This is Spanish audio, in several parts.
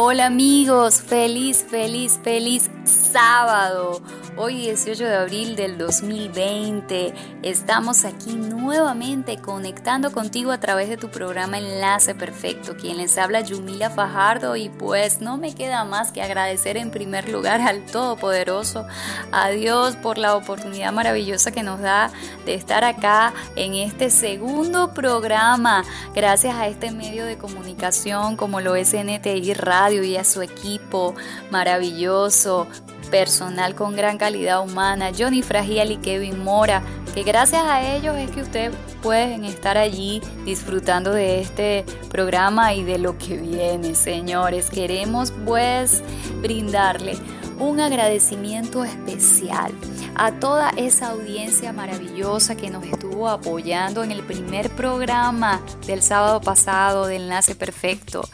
Hola amigos, feliz, feliz, feliz sábado. Hoy 18 de abril del 2020 estamos aquí nuevamente conectando contigo a través de tu programa Enlace Perfecto. Quien les habla Yumila Fajardo y pues no me queda más que agradecer en primer lugar al Todopoderoso, a Dios por la oportunidad maravillosa que nos da de estar acá en este segundo programa gracias a este medio de comunicación como lo es NTI Radio y a su equipo maravilloso personal con gran calidad humana, Johnny Fragiel y Kevin Mora, que gracias a ellos es que ustedes pueden estar allí disfrutando de este programa y de lo que viene, señores. Queremos pues brindarle un agradecimiento especial a toda esa audiencia maravillosa que nos estuvo apoyando en el primer programa del sábado pasado de Enlace Perfecto,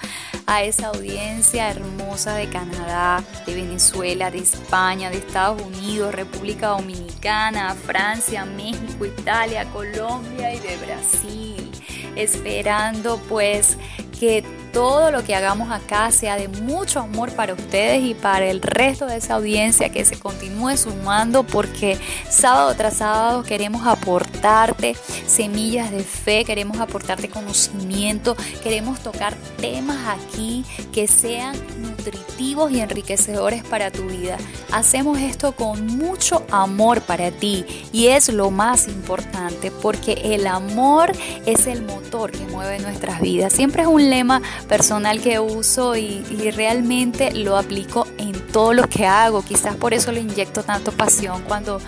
a esa audiencia hermosa de Canadá, de Venezuela, de España, de Estados Unidos, República Dominicana, Francia, México, Italia, Colombia y de Brasil, esperando pues que todo lo que hagamos acá sea de mucho amor para ustedes y para el resto de esa audiencia que se continúe sumando porque sábado tras sábado queremos aportarte semillas de fe, queremos aportarte conocimiento, queremos tocar temas aquí que sean nutritivos y enriquecedores para tu vida. Hacemos esto con mucho amor para ti y es lo más importante porque el amor es el motor que mueve nuestras vidas. Siempre es un lema personal que uso y, realmente lo aplico en todo lo que hago. Quizás por eso le inyecto tanto pasión cuando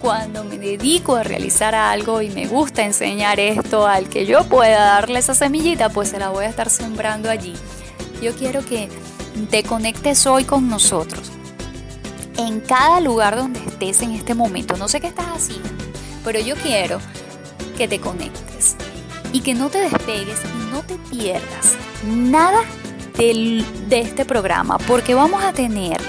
cuando me dedico a realizar algo y me gusta enseñar esto al que yo pueda darle esa semillita, pues se la voy a estar sembrando allí. Yo quiero que te conectes hoy con nosotros. En cada lugar donde estés en este momento, no sé qué estás haciendo, pero yo quiero que te conectes y que no te despegues no te pierdas nada de este programa, porque vamos a tener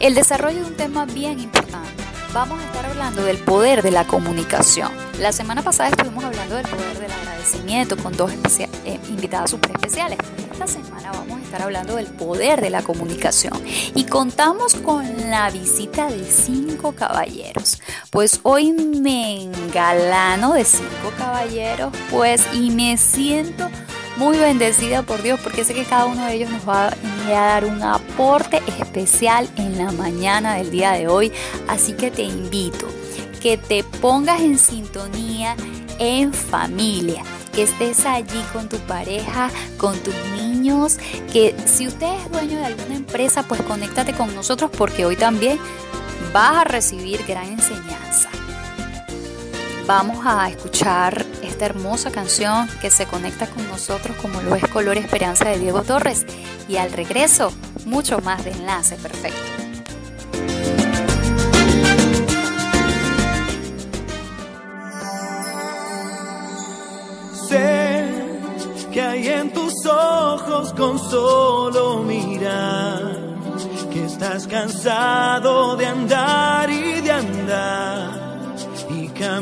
el desarrollo de un tema bien importante. Vamos a estar hablando del poder de la comunicación. La semana pasada estuvimos hablando del poder del agradecimiento con dos eh, invitadas super especiales. Esta semana vamos a estar hablando del poder de la comunicación y contamos con la visita de cinco caballeros. Pues hoy me engalano de cinco caballeros, pues y me siento muy bendecida por Dios porque sé que cada uno de ellos nos va a dar un aporte especial en la mañana del día de hoy. Así que te invito que te pongas en sintonía en familia, que estés allí con tu pareja, con tus niños, que si usted es dueño de alguna empresa, pues conéctate con nosotros porque hoy también vas a recibir gran enseñanza. Vamos a escuchar esta hermosa canción que se conecta con nosotros como lo es Color Esperanza de Diego Torres y al regreso mucho más de Enlace Perfecto. Sé que hay en tus ojos con solo mirar que estás cansado de andar y de andar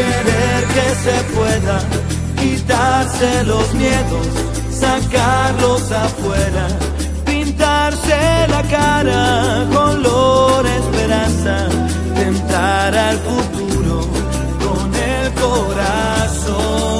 querer que se pueda quitarse los miedos, sacarlos afuera, pintarse la cara, color esperanza, tentar al futuro con el corazón.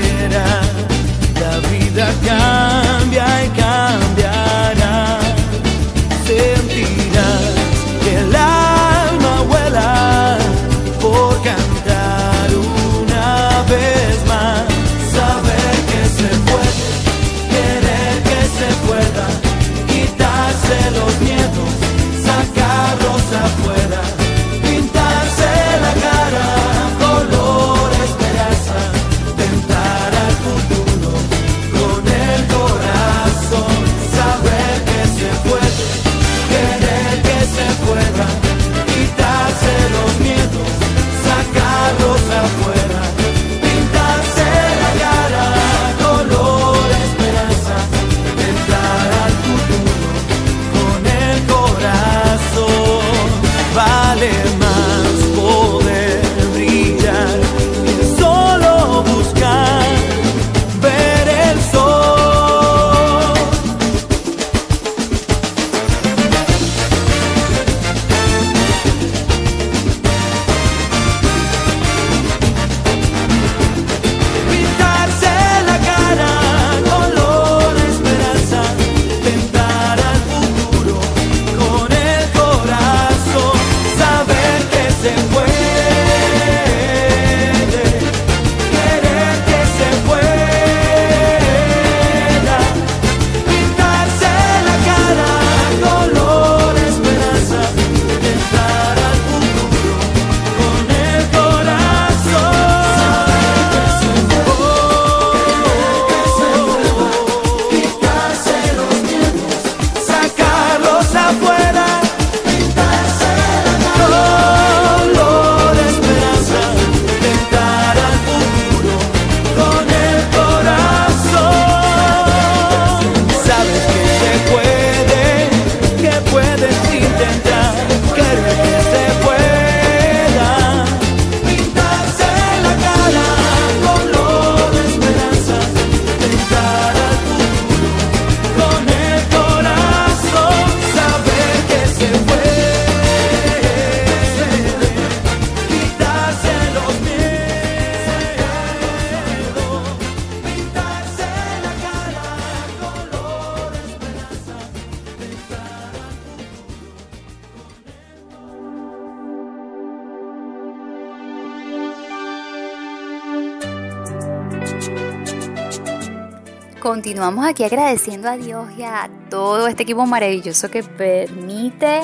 Continuamos aquí agradeciendo a Dios y a todo este equipo maravilloso que permite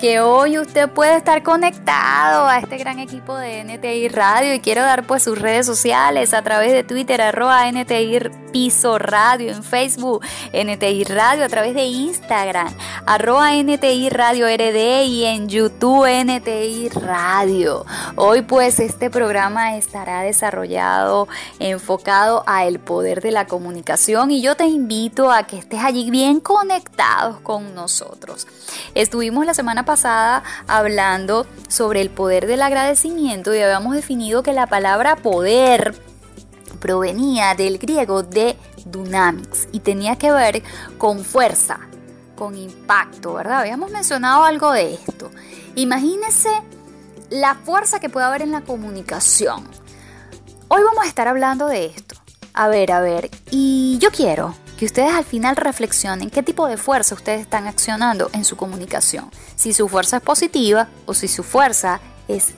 que hoy usted pueda estar conectado a este gran equipo de NTI Radio. Y quiero dar pues sus redes sociales a través de Twitter arroba NTI Radio en Facebook, NTI Radio a través de Instagram arroba NTI Radio RD y en YouTube NTI Radio. Hoy pues este programa estará desarrollado enfocado a el poder de la comunicación y yo te invito a que estés allí bien conectados con nosotros. Estuvimos la semana pasada hablando sobre el poder del agradecimiento y habíamos definido que la palabra poder provenía del griego de dynamics y tenía que ver con fuerza, con impacto, ¿verdad? Habíamos mencionado algo de esto. Imagínense la fuerza que puede haber en la comunicación. Hoy vamos a estar hablando de esto. A ver, a ver, y yo quiero que ustedes al final reflexionen qué tipo de fuerza ustedes están accionando en su comunicación. Si su fuerza es positiva o si su fuerza es.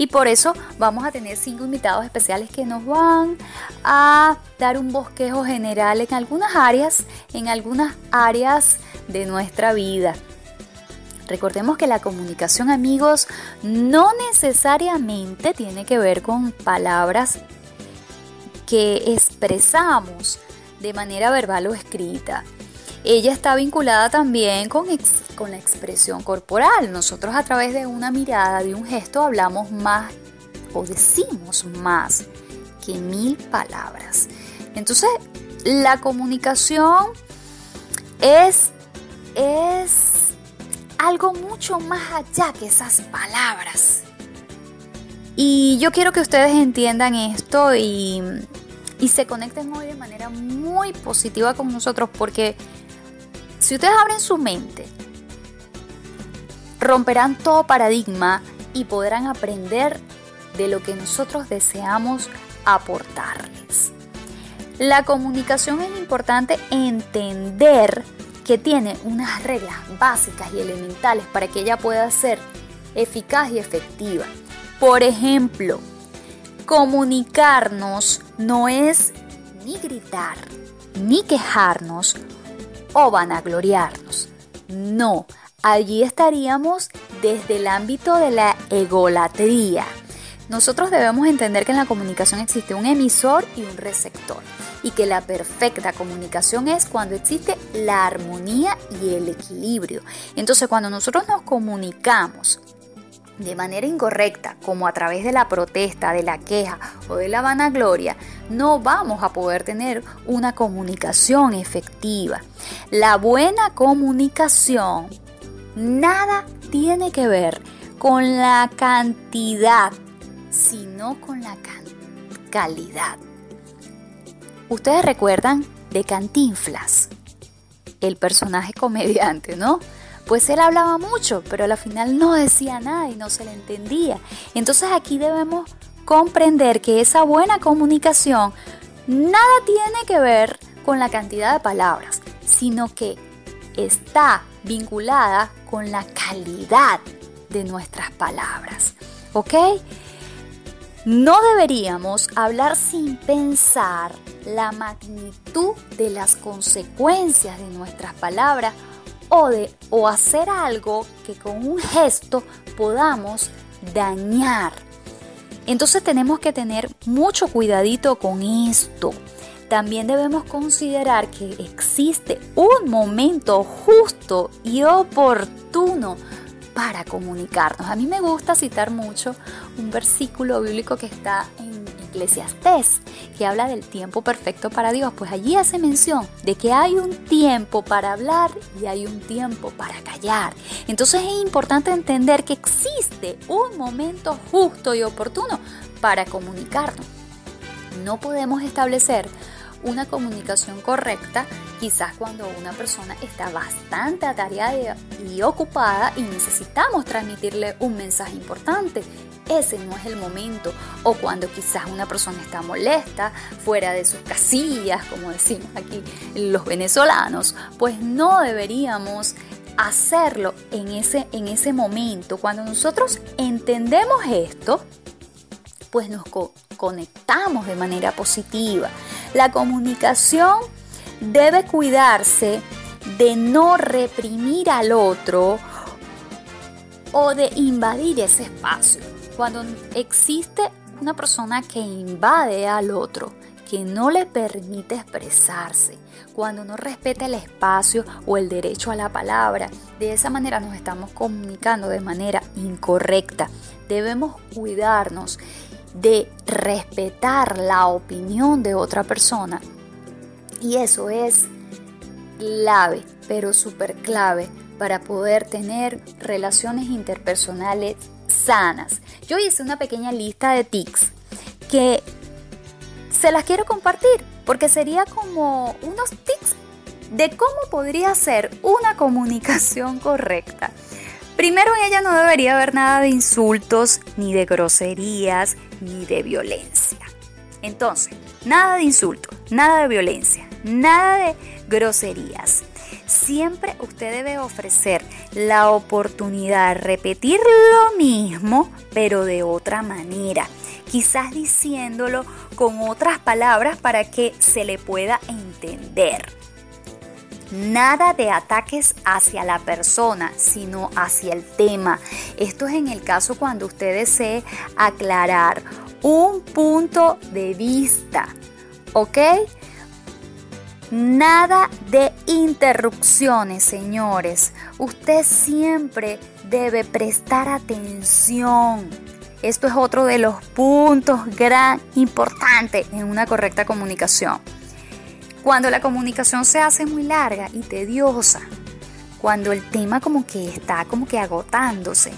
Y por eso vamos a tener cinco invitados especiales que nos van a dar un bosquejo general en algunas áreas, en algunas áreas de nuestra vida. Recordemos que la comunicación, amigos, no necesariamente tiene que ver con palabras que expresamos de manera verbal o escrita. Ella está vinculada también con, con la expresión corporal. Nosotros a través de una mirada, de un gesto, hablamos más o decimos más que mil palabras. Entonces, la comunicación es, es algo mucho más allá que esas palabras. Y yo quiero que ustedes entiendan esto y, y se conecten hoy de manera muy positiva con nosotros porque si ustedes abren su mente, romperán todo paradigma y podrán aprender de lo que nosotros deseamos aportarles. La comunicación es importante entender que tiene unas reglas básicas y elementales para que ella pueda ser eficaz y efectiva. Por ejemplo, Comunicarnos no es ni gritar, ni quejarnos o vanagloriarnos. No, allí estaríamos desde el ámbito de la egolatría. Nosotros debemos entender que en la comunicación existe un emisor y un receptor y que la perfecta comunicación es cuando existe la armonía y el equilibrio. Entonces cuando nosotros nos comunicamos de manera incorrecta, como a través de la protesta, de la queja o de la vanagloria, no vamos a poder tener una comunicación efectiva. La buena comunicación nada tiene que ver con la cantidad, sino con la calidad. Ustedes recuerdan de Cantinflas, el personaje comediante, ¿no? Pues él hablaba mucho, pero al final no decía nada y no se le entendía. Entonces aquí debemos comprender que esa buena comunicación nada tiene que ver con la cantidad de palabras, sino que está vinculada con la calidad de nuestras palabras. ¿Ok? No deberíamos hablar sin pensar la magnitud de las consecuencias de nuestras palabras o, de, o hacer algo que con un gesto podamos dañar. Entonces tenemos que tener mucho cuidadito con esto. También debemos considerar que existe un momento justo y oportuno para comunicarnos. A mí me gusta citar mucho un versículo bíblico que está en Eclesiastés, que habla del tiempo perfecto para Dios, pues allí hace mención de que hay un tiempo para hablar y hay un tiempo para callar. Entonces es importante entender que existe un momento justo y oportuno para comunicarnos. No podemos establecer una comunicación correcta quizás cuando una persona está bastante atareada y ocupada y necesitamos transmitirle un mensaje importante ese no es el momento. O cuando quizás una persona está molesta, fuera de sus casillas, como decimos aquí los venezolanos, pues no deberíamos hacerlo en ese, en ese momento. Cuando nosotros entendemos esto, pues nos conectamos de manera positiva. La comunicación debe cuidarse de no reprimir al otro o de invadir ese espacio. Cuando existe una persona que invade al otro, que no le permite expresarse, cuando no respeta el espacio o el derecho a la palabra, de esa manera nos estamos comunicando de manera incorrecta. Debemos cuidarnos de respetar la opinión de otra persona. Y eso es clave, pero súper clave para poder tener relaciones interpersonales sanas. Yo hice una pequeña lista de tics que se las quiero compartir porque sería como unos tics de cómo podría ser una comunicación correcta. Primero en ella no debería haber nada de insultos, ni de groserías, ni de violencia. Entonces, nada de insultos, nada de violencia, nada de groserías. Siempre usted debe ofrecer la oportunidad de repetir lo mismo, pero de otra manera. Quizás diciéndolo con otras palabras para que se le pueda entender. Nada de ataques hacia la persona, sino hacia el tema. Esto es en el caso cuando usted desee aclarar un punto de vista. ¿Ok? Nada de interrupciones, señores. Usted siempre debe prestar atención. Esto es otro de los puntos gran importantes en una correcta comunicación. Cuando la comunicación se hace muy larga y tediosa, cuando el tema como que está como que agotándose,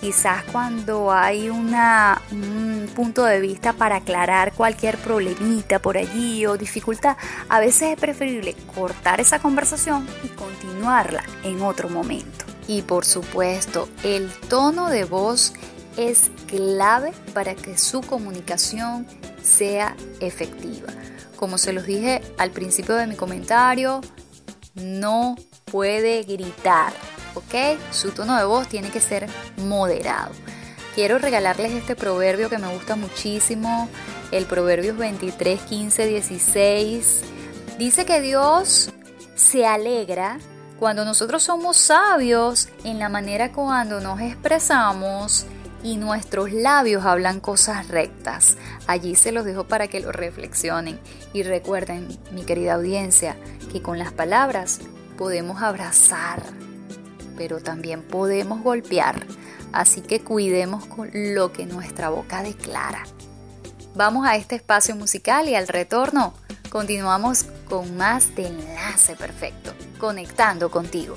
quizás cuando hay un punto de vista para aclarar cualquier problemita por allí o dificultad, a veces es preferible cortar esa conversación y continuarla en otro momento. Y por supuesto, el tono de voz es clave para que su comunicación sea efectiva. Como se los dije al principio de mi comentario, no puede gritar, ¿ok? Su tono de voz tiene que ser moderado. Quiero regalarles este proverbio que me gusta muchísimo, el Proverbios 23, 15, 16. Dice que Dios se alegra cuando nosotros somos sabios en la manera cuando nos expresamos y nuestros labios hablan cosas rectas. Allí se los dejo para que lo reflexionen y recuerden, mi querida audiencia, que con las palabras podemos abrazar, pero también podemos golpear. Así que cuidemos con lo que nuestra boca declara. Vamos a este espacio musical y al retorno continuamos con más de Enlace Perfecto, conectando contigo.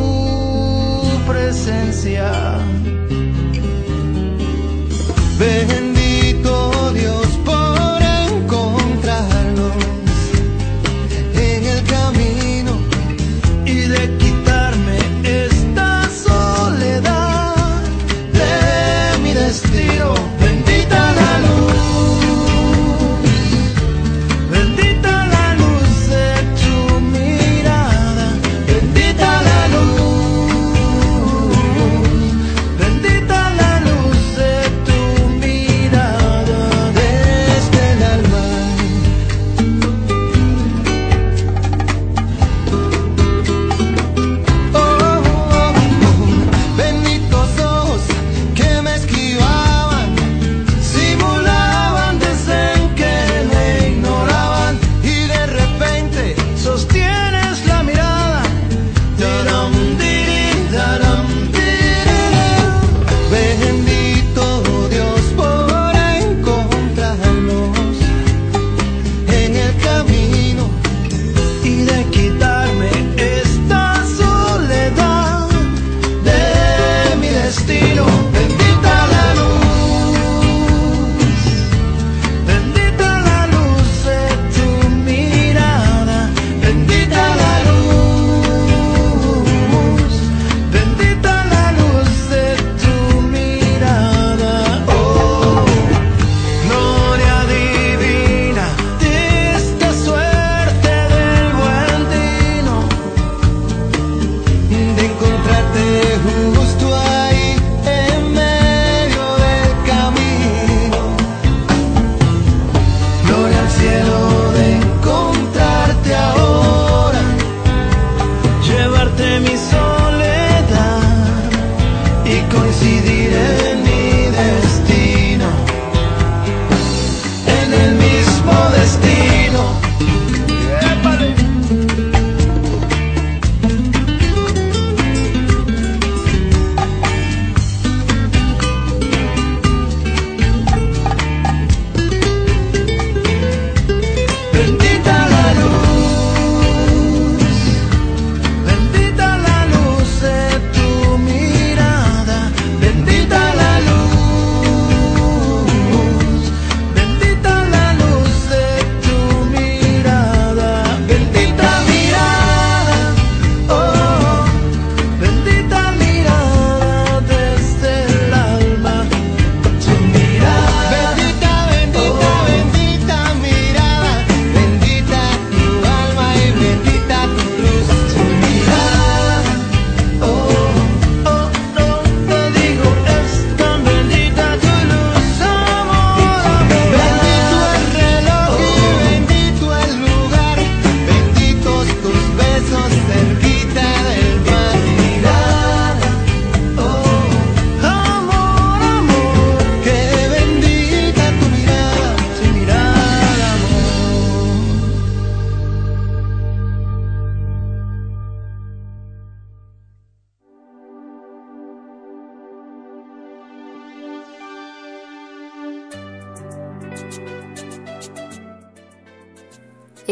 presencia.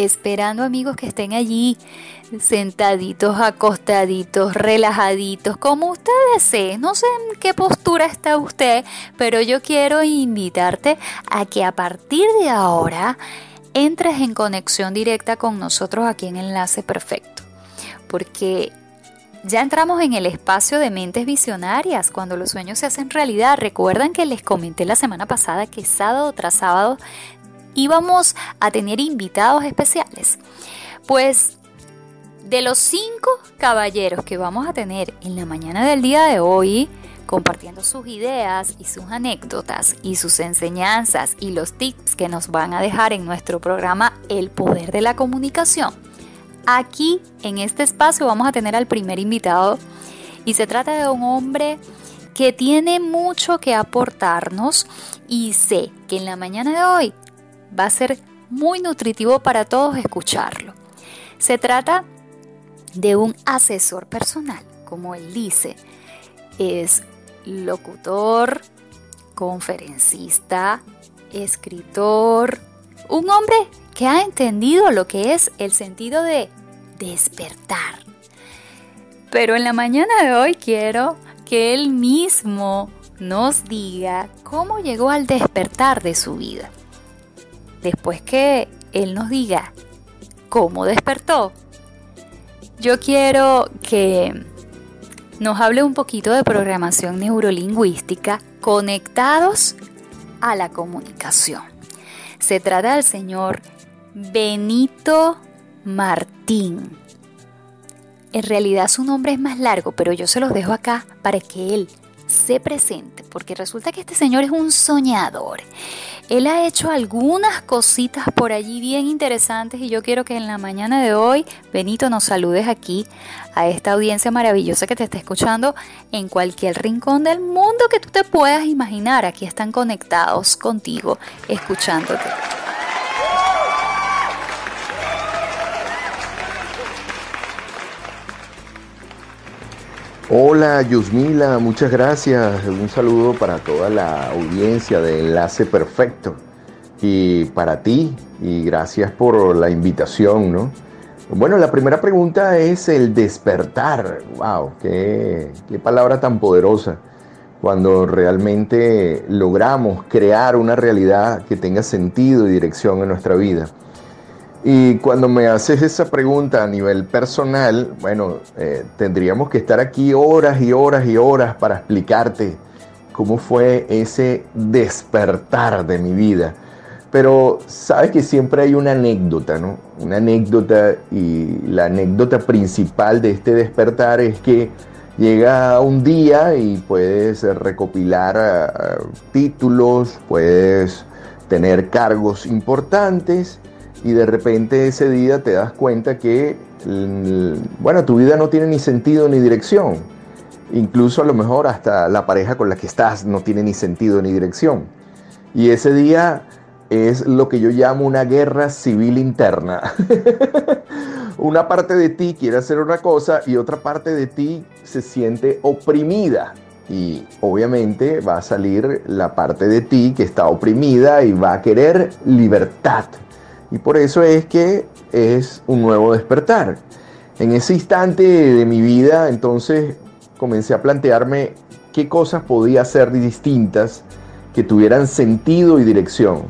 Esperando amigos que estén allí sentaditos, acostaditos, relajaditos, como usted desee. No sé en qué postura está usted, pero yo quiero invitarte a que a partir de ahora entres en conexión directa con nosotros aquí en Enlace Perfecto. Porque ya entramos en el espacio de mentes visionarias, cuando los sueños se hacen realidad. Recuerdan que les comenté la semana pasada que sábado tras sábado íbamos a tener invitados especiales. Pues de los cinco caballeros que vamos a tener en la mañana del día de hoy, compartiendo sus ideas y sus anécdotas y sus enseñanzas y los tips que nos van a dejar en nuestro programa El Poder de la Comunicación. Aquí, en este espacio, vamos a tener al primer invitado y se trata de un hombre que tiene mucho que aportarnos y sé que en la mañana de hoy va a ser muy nutritivo para todos escucharlo. Se trata de un asesor personal, como él dice. Es locutor, conferencista, escritor, un hombre que ha entendido lo que es el sentido de despertar. Pero en la mañana de hoy quiero que él mismo nos diga cómo llegó al despertar de su vida después que Él nos diga cómo despertó, yo quiero que nos hable un poquito de programación neurolingüística conectados a la comunicación. Se trata del señor Benito Martín. En realidad su nombre es más largo, pero yo se los dejo acá para que él se presente, porque resulta que este señor es un soñador. Él ha hecho algunas cositas por allí bien interesantes y yo quiero que en la mañana de hoy, Benito, nos saludes aquí a esta audiencia maravillosa que te está escuchando en cualquier rincón del mundo que tú te puedas imaginar. Aquí están conectados contigo, escuchándote. Hola Yusmila, muchas gracias. Un saludo para toda la audiencia de Enlace Perfecto y para ti y gracias por la invitación, ¿no? Bueno, la primera pregunta es el despertar. ¡Wow! Qué, qué palabra tan poderosa! Cuando realmente logramos crear una realidad que tenga sentido y dirección en nuestra vida. Y cuando me haces esa pregunta a nivel personal, bueno, eh, tendríamos que estar aquí horas y horas y horas para explicarte cómo fue ese despertar de mi vida. Pero sabes que siempre hay una anécdota, ¿no? Una anécdota y la anécdota principal de este despertar es que llega un día y puedes recopilar eh, títulos, puedes tener cargos importantes y de repente ese día te das cuenta que, bueno, tu vida no tiene ni sentido ni dirección. Incluso a lo mejor hasta la pareja con la que estás no tiene ni sentido ni dirección. Y ese día es lo que yo llamo una guerra civil interna. una parte de ti quiere hacer una cosa y otra parte de ti se siente oprimida. Y obviamente va a salir la parte de ti que está oprimida y va a querer libertad. Y por eso es que es un nuevo despertar. En ese instante de mi vida, entonces comencé a plantearme qué cosas podía hacer distintas que tuvieran sentido y dirección.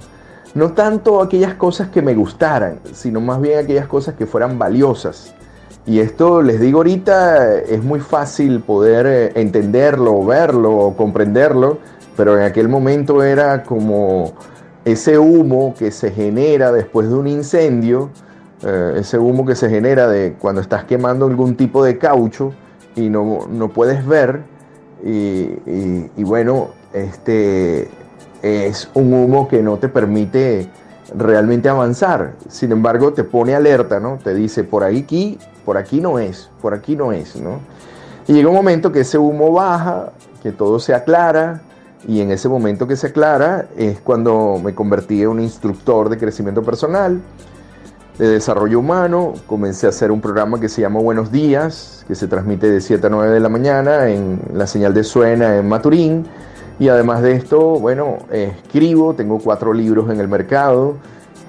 No tanto aquellas cosas que me gustaran, sino más bien aquellas cosas que fueran valiosas. Y esto les digo ahorita, es muy fácil poder eh, entenderlo, verlo comprenderlo, pero en aquel momento era como ese humo que se genera después de un incendio, eh, ese humo que se genera de cuando estás quemando algún tipo de caucho y no, puedes ver, y, bueno, este es un humo que no te permite realmente avanzar. Sin embargo, te pone alerta, ¿no? Te dice, por aquí, por aquí no es, por aquí no es, ¿no? Y llega un momento que ese humo baja, que todo se aclara, y en ese momento que se aclara es cuando me convertí en un instructor de crecimiento personal, de desarrollo humano. Comencé a hacer un programa que se llama Buenos Días, que se transmite de 7 a 9 de la mañana en la señal de Suena en Maturín. Y además de esto, bueno, escribo, tengo cuatro libros en el mercado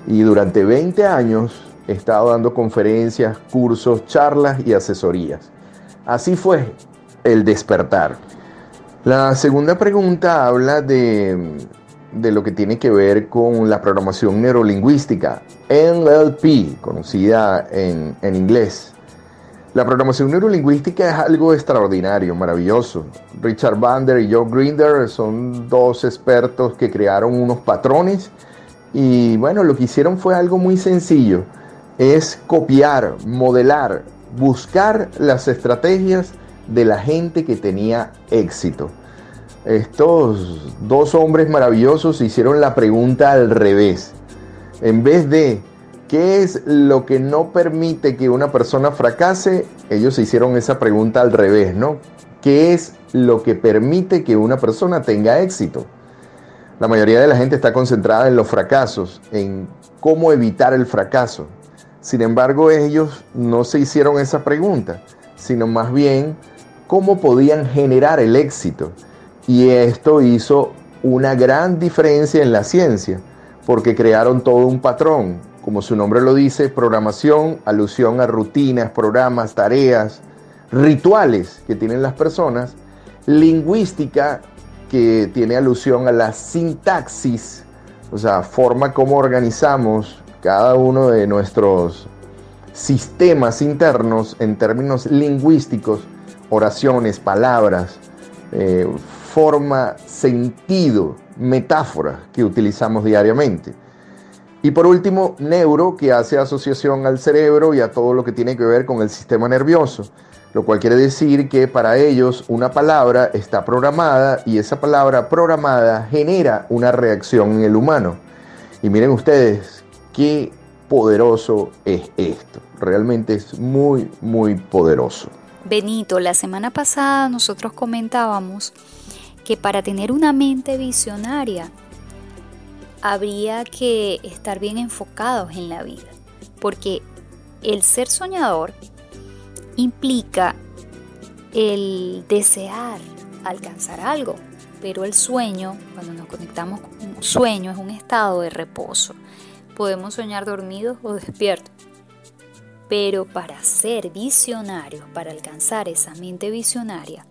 y durante 20 años he estado dando conferencias, cursos, charlas y asesorías. Así fue el despertar. La segunda pregunta habla de, de lo que tiene que ver con la programación neurolingüística, NLP, conocida en, en inglés. La programación neurolingüística es algo extraordinario, maravilloso. Richard Bander y Joe Grinder son dos expertos que crearon unos patrones y bueno, lo que hicieron fue algo muy sencillo. Es copiar, modelar, buscar las estrategias de la gente que tenía éxito. Estos dos hombres maravillosos hicieron la pregunta al revés. En vez de ¿Qué es lo que no permite que una persona fracase? Ellos hicieron esa pregunta al revés, ¿no? ¿Qué es lo que permite que una persona tenga éxito? La mayoría de la gente está concentrada en los fracasos, en cómo evitar el fracaso. Sin embargo, ellos no se hicieron esa pregunta, sino más bien cómo podían generar el éxito. Y esto hizo una gran diferencia en la ciencia, porque crearon todo un patrón, como su nombre lo dice, programación, alusión a rutinas, programas, tareas, rituales que tienen las personas, lingüística, que tiene alusión a la sintaxis, o sea, forma como organizamos cada uno de nuestros sistemas internos en términos lingüísticos, oraciones, palabras, eh, forma, sentido, metáfora que utilizamos diariamente. Y por último, neuro, que hace asociación al cerebro y a todo lo que tiene que ver con el sistema nervioso, lo cual quiere decir que para ellos una palabra está programada y esa palabra programada genera una reacción en el humano. Y miren ustedes qué poderoso es esto. Realmente es muy, muy poderoso. Benito, la semana pasada nosotros comentábamos que para tener una mente visionaria habría que estar bien enfocados en la vida, porque el ser soñador implica el desear alcanzar algo, pero el sueño, cuando nos conectamos con un sueño, es un estado de reposo. Podemos soñar dormidos o despiertos, pero para ser visionarios, para alcanzar esa mente visionaria,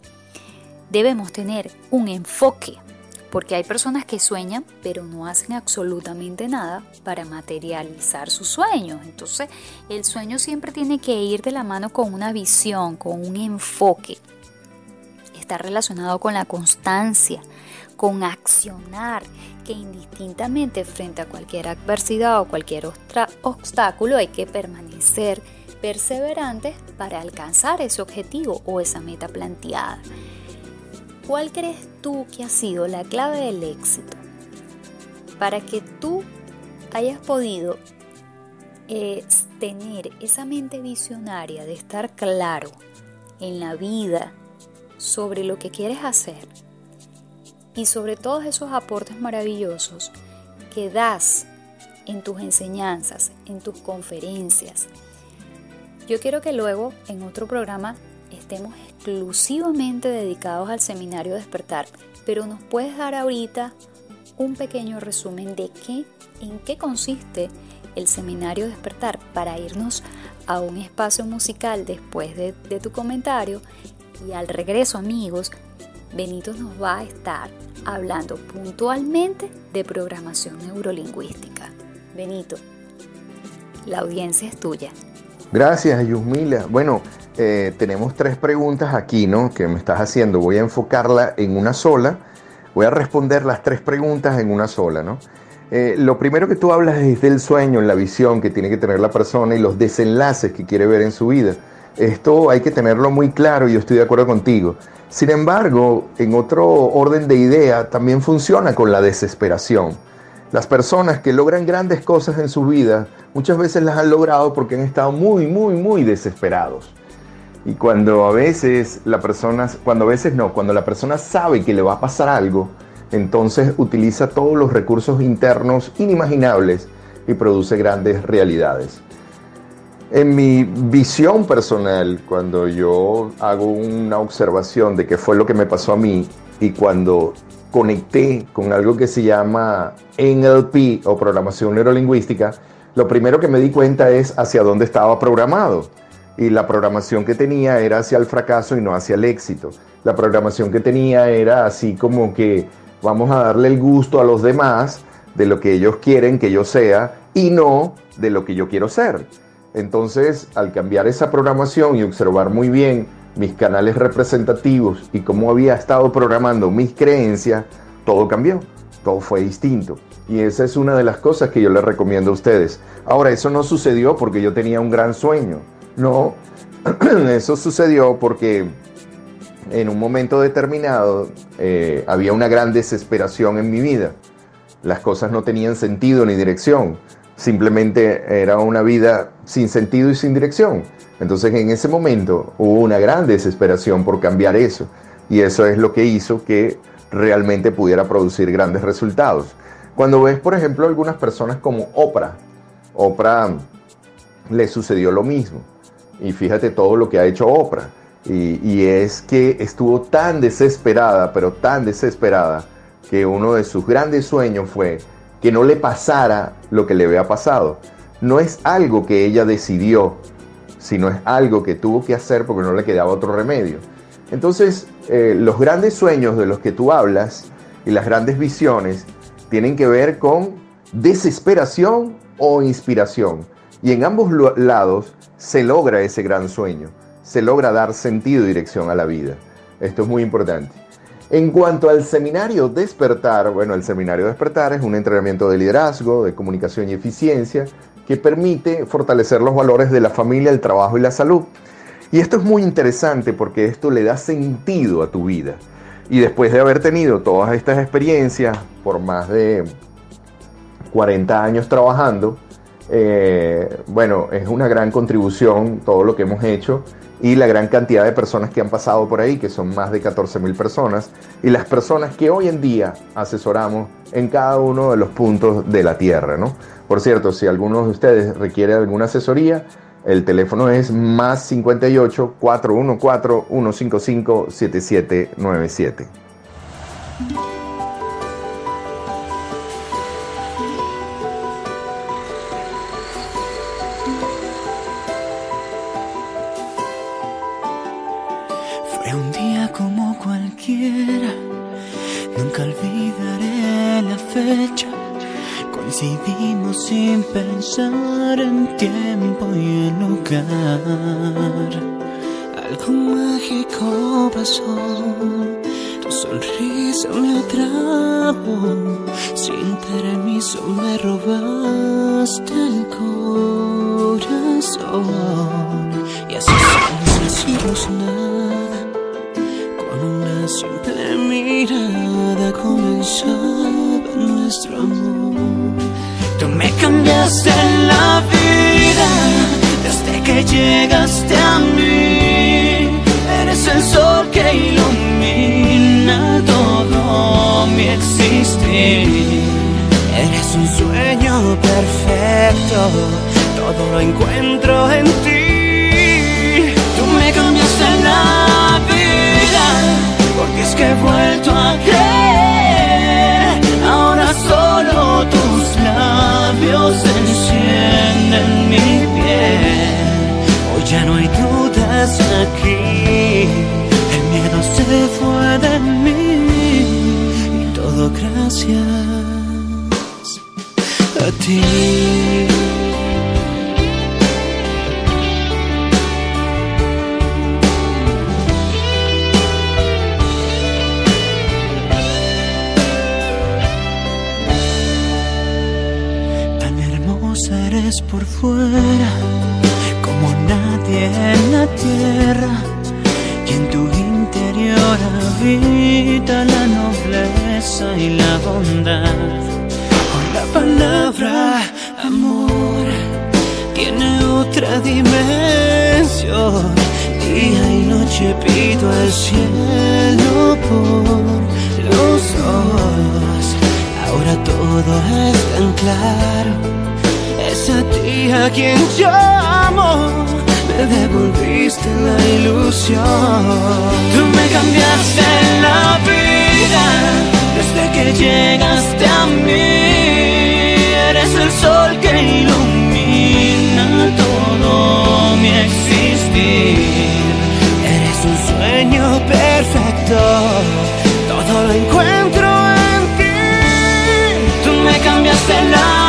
debemos tener un enfoque porque hay personas que sueñan pero no hacen absolutamente nada para materializar sus sueños. Entonces el sueño siempre tiene que ir de la mano con una visión, con un enfoque. Está relacionado con la constancia, con accionar, que indistintamente frente a cualquier adversidad o cualquier obstáculo hay que permanecer perseverantes para alcanzar ese objetivo o esa meta planteada. ¿Cuál crees tú que ha sido la clave del éxito para que tú hayas podido eh, tener esa mente visionaria de estar claro en la vida sobre lo que quieres hacer y sobre todos esos aportes maravillosos que das en tus enseñanzas, en tus conferencias. Yo quiero que luego en otro programa estemos exclusivamente dedicados al seminario Despertar, pero nos puedes dar ahorita un pequeño resumen de qué, en qué consiste el seminario Despertar para irnos a un espacio musical después de, de tu comentario y al regreso amigos, Benito nos va a estar hablando puntualmente de programación neurolingüística. Benito, la audiencia es tuya. Gracias, Yusmila. Bueno, eh, tenemos tres preguntas aquí, ¿no? Que me estás haciendo. Voy a enfocarla en una sola. Voy a responder las tres preguntas en una sola, ¿no? Eh, lo primero que tú hablas es del sueño, la visión que tiene que tener la persona y los desenlaces que quiere ver en su vida. Esto hay que tenerlo muy claro y yo estoy de acuerdo contigo. Sin embargo, en otro orden de idea, también funciona con la desesperación. Las personas que logran grandes cosas en su vida muchas veces las han logrado porque han estado muy, muy, muy desesperados. Y cuando a veces la persona, cuando a veces no, cuando la persona sabe que le va a pasar algo, entonces utiliza todos los recursos internos inimaginables y produce grandes realidades. En mi visión personal, cuando yo hago una observación de qué fue lo que me pasó a mí y cuando conecté con algo que se llama NLP o programación neurolingüística, lo primero que me di cuenta es hacia dónde estaba programado. Y la programación que tenía era hacia el fracaso y no hacia el éxito. La programación que tenía era así como que vamos a darle el gusto a los demás de lo que ellos quieren que yo sea y no de lo que yo quiero ser. Entonces, al cambiar esa programación y observar muy bien mis canales representativos y cómo había estado programando mis creencias, todo cambió, todo fue distinto. Y esa es una de las cosas que yo les recomiendo a ustedes. Ahora, eso no sucedió porque yo tenía un gran sueño. No, eso sucedió porque en un momento determinado eh, había una gran desesperación en mi vida. Las cosas no tenían sentido ni dirección. Simplemente era una vida sin sentido y sin dirección. Entonces en ese momento hubo una gran desesperación por cambiar eso. Y eso es lo que hizo que realmente pudiera producir grandes resultados. Cuando ves, por ejemplo, algunas personas como Oprah, Oprah le sucedió lo mismo. Y fíjate todo lo que ha hecho Oprah. Y, es que estuvo tan desesperada, pero tan desesperada, que uno de sus grandes sueños fue que no le pasara lo que le había pasado. No es algo que ella decidió, sino es algo que tuvo que hacer porque no le quedaba otro remedio. Entonces, eh, los grandes sueños de los que tú hablas y las grandes visiones tienen que ver con desesperación o inspiración. Y en ambos lados se logra ese gran sueño, se logra dar sentido y dirección a la vida. Esto es muy importante. En cuanto al seminario Despertar, bueno, el seminario Despertar es un entrenamiento de liderazgo, de comunicación y eficiencia que permite fortalecer los valores de la familia, el trabajo y la salud. Y esto es muy interesante porque esto le da sentido a tu vida. Y después de haber tenido todas estas experiencias por más de 40 años trabajando, eh, bueno, es una gran contribución todo lo que hemos hecho y la gran cantidad de personas que han pasado por ahí, que son más de 14 mil personas, y las personas que hoy en día asesoramos en cada uno de los puntos de la Tierra, ¿no? Por cierto, si alguno de ustedes requiere alguna asesoría, el teléfono es más 58 414 155 7797. En tiempo y en lugar. Algo mágico pasó, tu sonrisa me atrajo, sin permiso me robaste el corazón. Y así sin decirnos nada, con una simple mirada comenzaba cambiaste la vida desde que llegaste a mí. Eres el sol que ilumina todo mi existir. Eres un sueño perfecto, todo lo encuentro en ti. Tú me cambiaste la vida, porque es que he vuelto a creer. Labios encienden mi piel. Hoy ya no hay dudas aquí. El miedo se fue de mí. Y todo gracias a ti. Fuera, como nadie en la tierra, y en tu interior habita la nobleza y la bondad. Con la palabra amor tiene otra dimensión. Día y noche pido al cielo por los dos. Ahora todo es tan claro a ti a quien amo, me devolviste la ilusión. Tú me cambiaste la vida desde que llegaste a mí. Eres el sol que ilumina todo mi existir. Eres un sueño perfecto, todo lo encuentro en ti. Tú me cambiaste la vida, es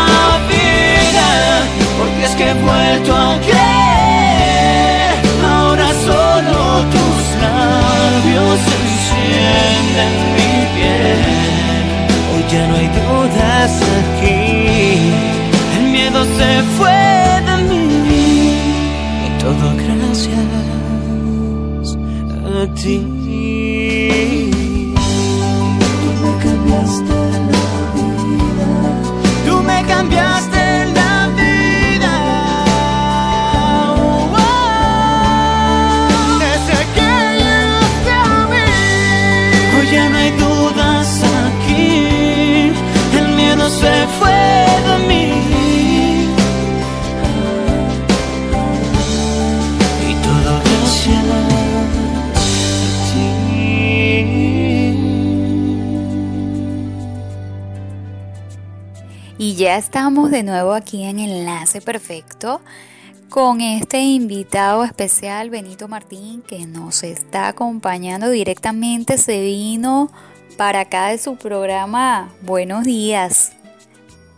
he vuelto a creer. Ahora solo tus labios encienden mi piel. Hoy ya no hay dudas aquí. El miedo se fue de mí. Y todo gracias a ti. Y ya estamos de nuevo aquí en Enlace Perfecto con este invitado especial, Benito Martín, que nos está acompañando directamente. Se vino para acá de su programa Buenos Días.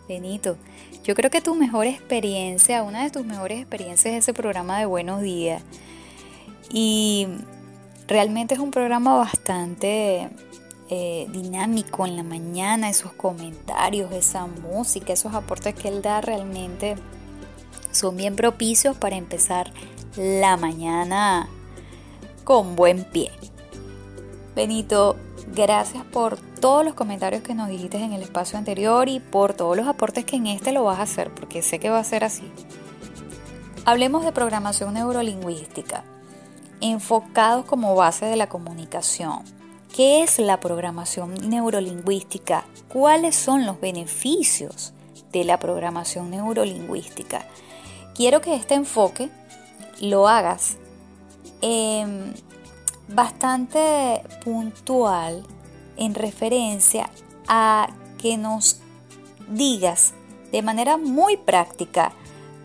Benito, yo creo que tu mejor experiencia, una de tus mejores experiencias es ese programa de Buenos Días. Y realmente es un programa bastante eh, dinámico en la mañana, esos comentarios, esa música, esos aportes que él da realmente son bien propicios para empezar la mañana con buen pie. Benito, gracias por todos los comentarios que nos dijiste en el espacio anterior y por todos los aportes que en este lo vas a hacer, porque sé que va a ser así. Hablemos de programación neurolingüística, enfocados como base de la comunicación. ¿Qué es la programación neurolingüística? ¿Cuáles son los beneficios de la programación neurolingüística? Quiero que este enfoque lo hagas eh, bastante puntual en referencia a que nos digas de manera muy práctica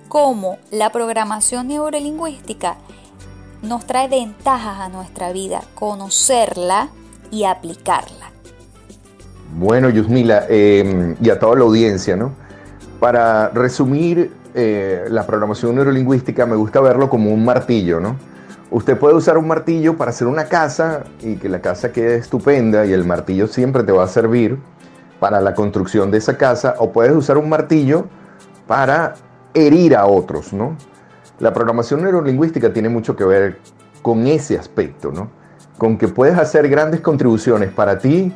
cómo la programación neurolingüística nos trae ventajas a nuestra vida, conocerla y aplicarla. Bueno, Yusmila, eh, y a toda la audiencia, ¿no? Para resumir eh, la programación neurolingüística, me gusta verlo como un martillo, ¿no? Usted puede usar un martillo para hacer una casa y que la casa quede estupenda y el martillo siempre te va a servir para la construcción de esa casa o puedes usar un martillo para herir a otros, ¿no? La programación neurolingüística tiene mucho que ver con ese aspecto, ¿no? Con que puedes hacer grandes contribuciones para ti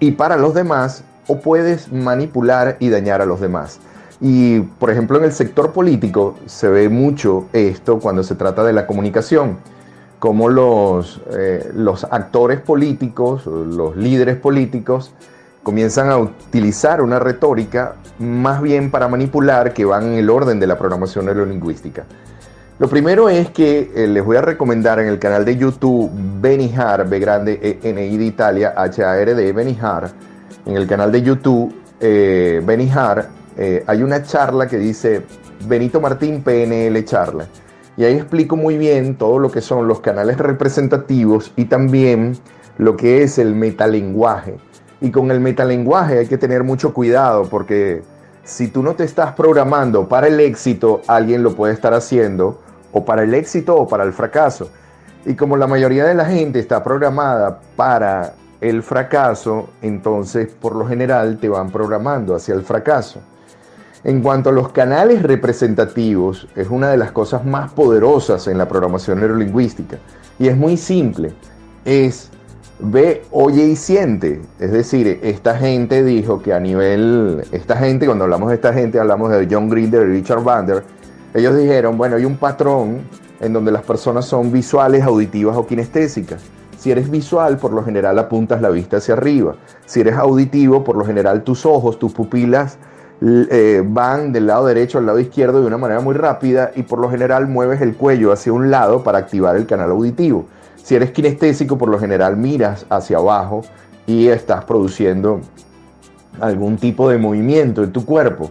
y para los demás o puedes manipular y dañar a los demás. Y, por ejemplo, en el sector político se ve mucho esto cuando se trata de la comunicación, como los, eh, los actores políticos, los líderes políticos, comienzan a utilizar una retórica más bien para manipular que van en el orden de la programación neurolingüística. Lo primero es que eh, les voy a recomendar en el canal de YouTube Benihar, B grande E N I de Italia, H A R D Benihar, en el canal de YouTube eh, Benihar eh, hay una charla que dice Benito Martín PNL charla. Y ahí explico muy bien todo lo que son los canales representativos y también lo que es el metalenguaje. Y con el metalenguaje hay que tener mucho cuidado porque si tú no te estás programando para el éxito, alguien lo puede estar haciendo o para el éxito o para el fracaso. Y como la mayoría de la gente está programada para el fracaso, entonces por lo general te van programando hacia el fracaso. En cuanto a los canales representativos, es una de las cosas más poderosas en la programación neurolingüística. Y es muy simple. Es ve, oye y siente. Es decir, esta gente dijo que a nivel, esta gente, cuando hablamos de esta gente, hablamos de John Grinder y Richard Bander, ellos dijeron, bueno, hay un patrón en donde las personas son visuales, auditivas o kinestésicas. Si eres visual, por lo general apuntas la vista hacia arriba. Si eres auditivo, por lo general tus ojos, tus pupilas eh, van del lado derecho al lado izquierdo de una manera muy rápida y por lo general mueves el cuello hacia un lado para activar el canal auditivo. Si eres kinestésico, por lo general miras hacia abajo y estás produciendo algún tipo de movimiento en tu cuerpo.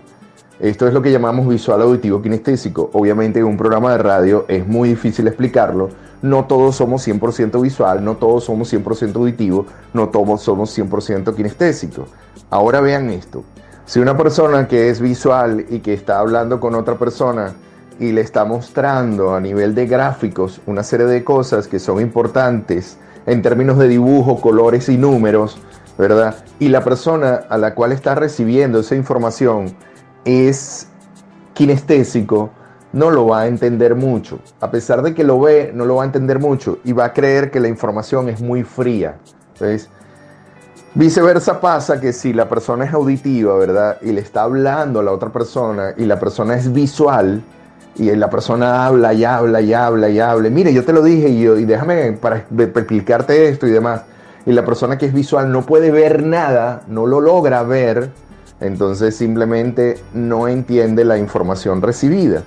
Esto es lo que llamamos visual auditivo kinestésico. Obviamente en un programa de radio es muy difícil explicarlo. No todos somos 100% visual, no todos somos 100% auditivo, no todos somos 100% kinestésico. Ahora vean esto. Si una persona que es visual y que está hablando con otra persona y le está mostrando a nivel de gráficos una serie de cosas que son importantes en términos de dibujo, colores y números, ¿verdad? Y la persona a la cual está recibiendo esa información es kinestésico, no lo va a entender mucho. A pesar de que lo ve, no lo va a entender mucho y va a creer que la información es muy fría. Entonces, viceversa pasa que si la persona es auditiva, ¿verdad? Y le está hablando a la otra persona y la persona es visual, y la persona habla y habla y habla y habla. Mire, yo te lo dije y, y déjame para explicarte esto y demás. Y la persona que es visual no puede ver nada, no lo logra ver, entonces simplemente no entiende la información recibida.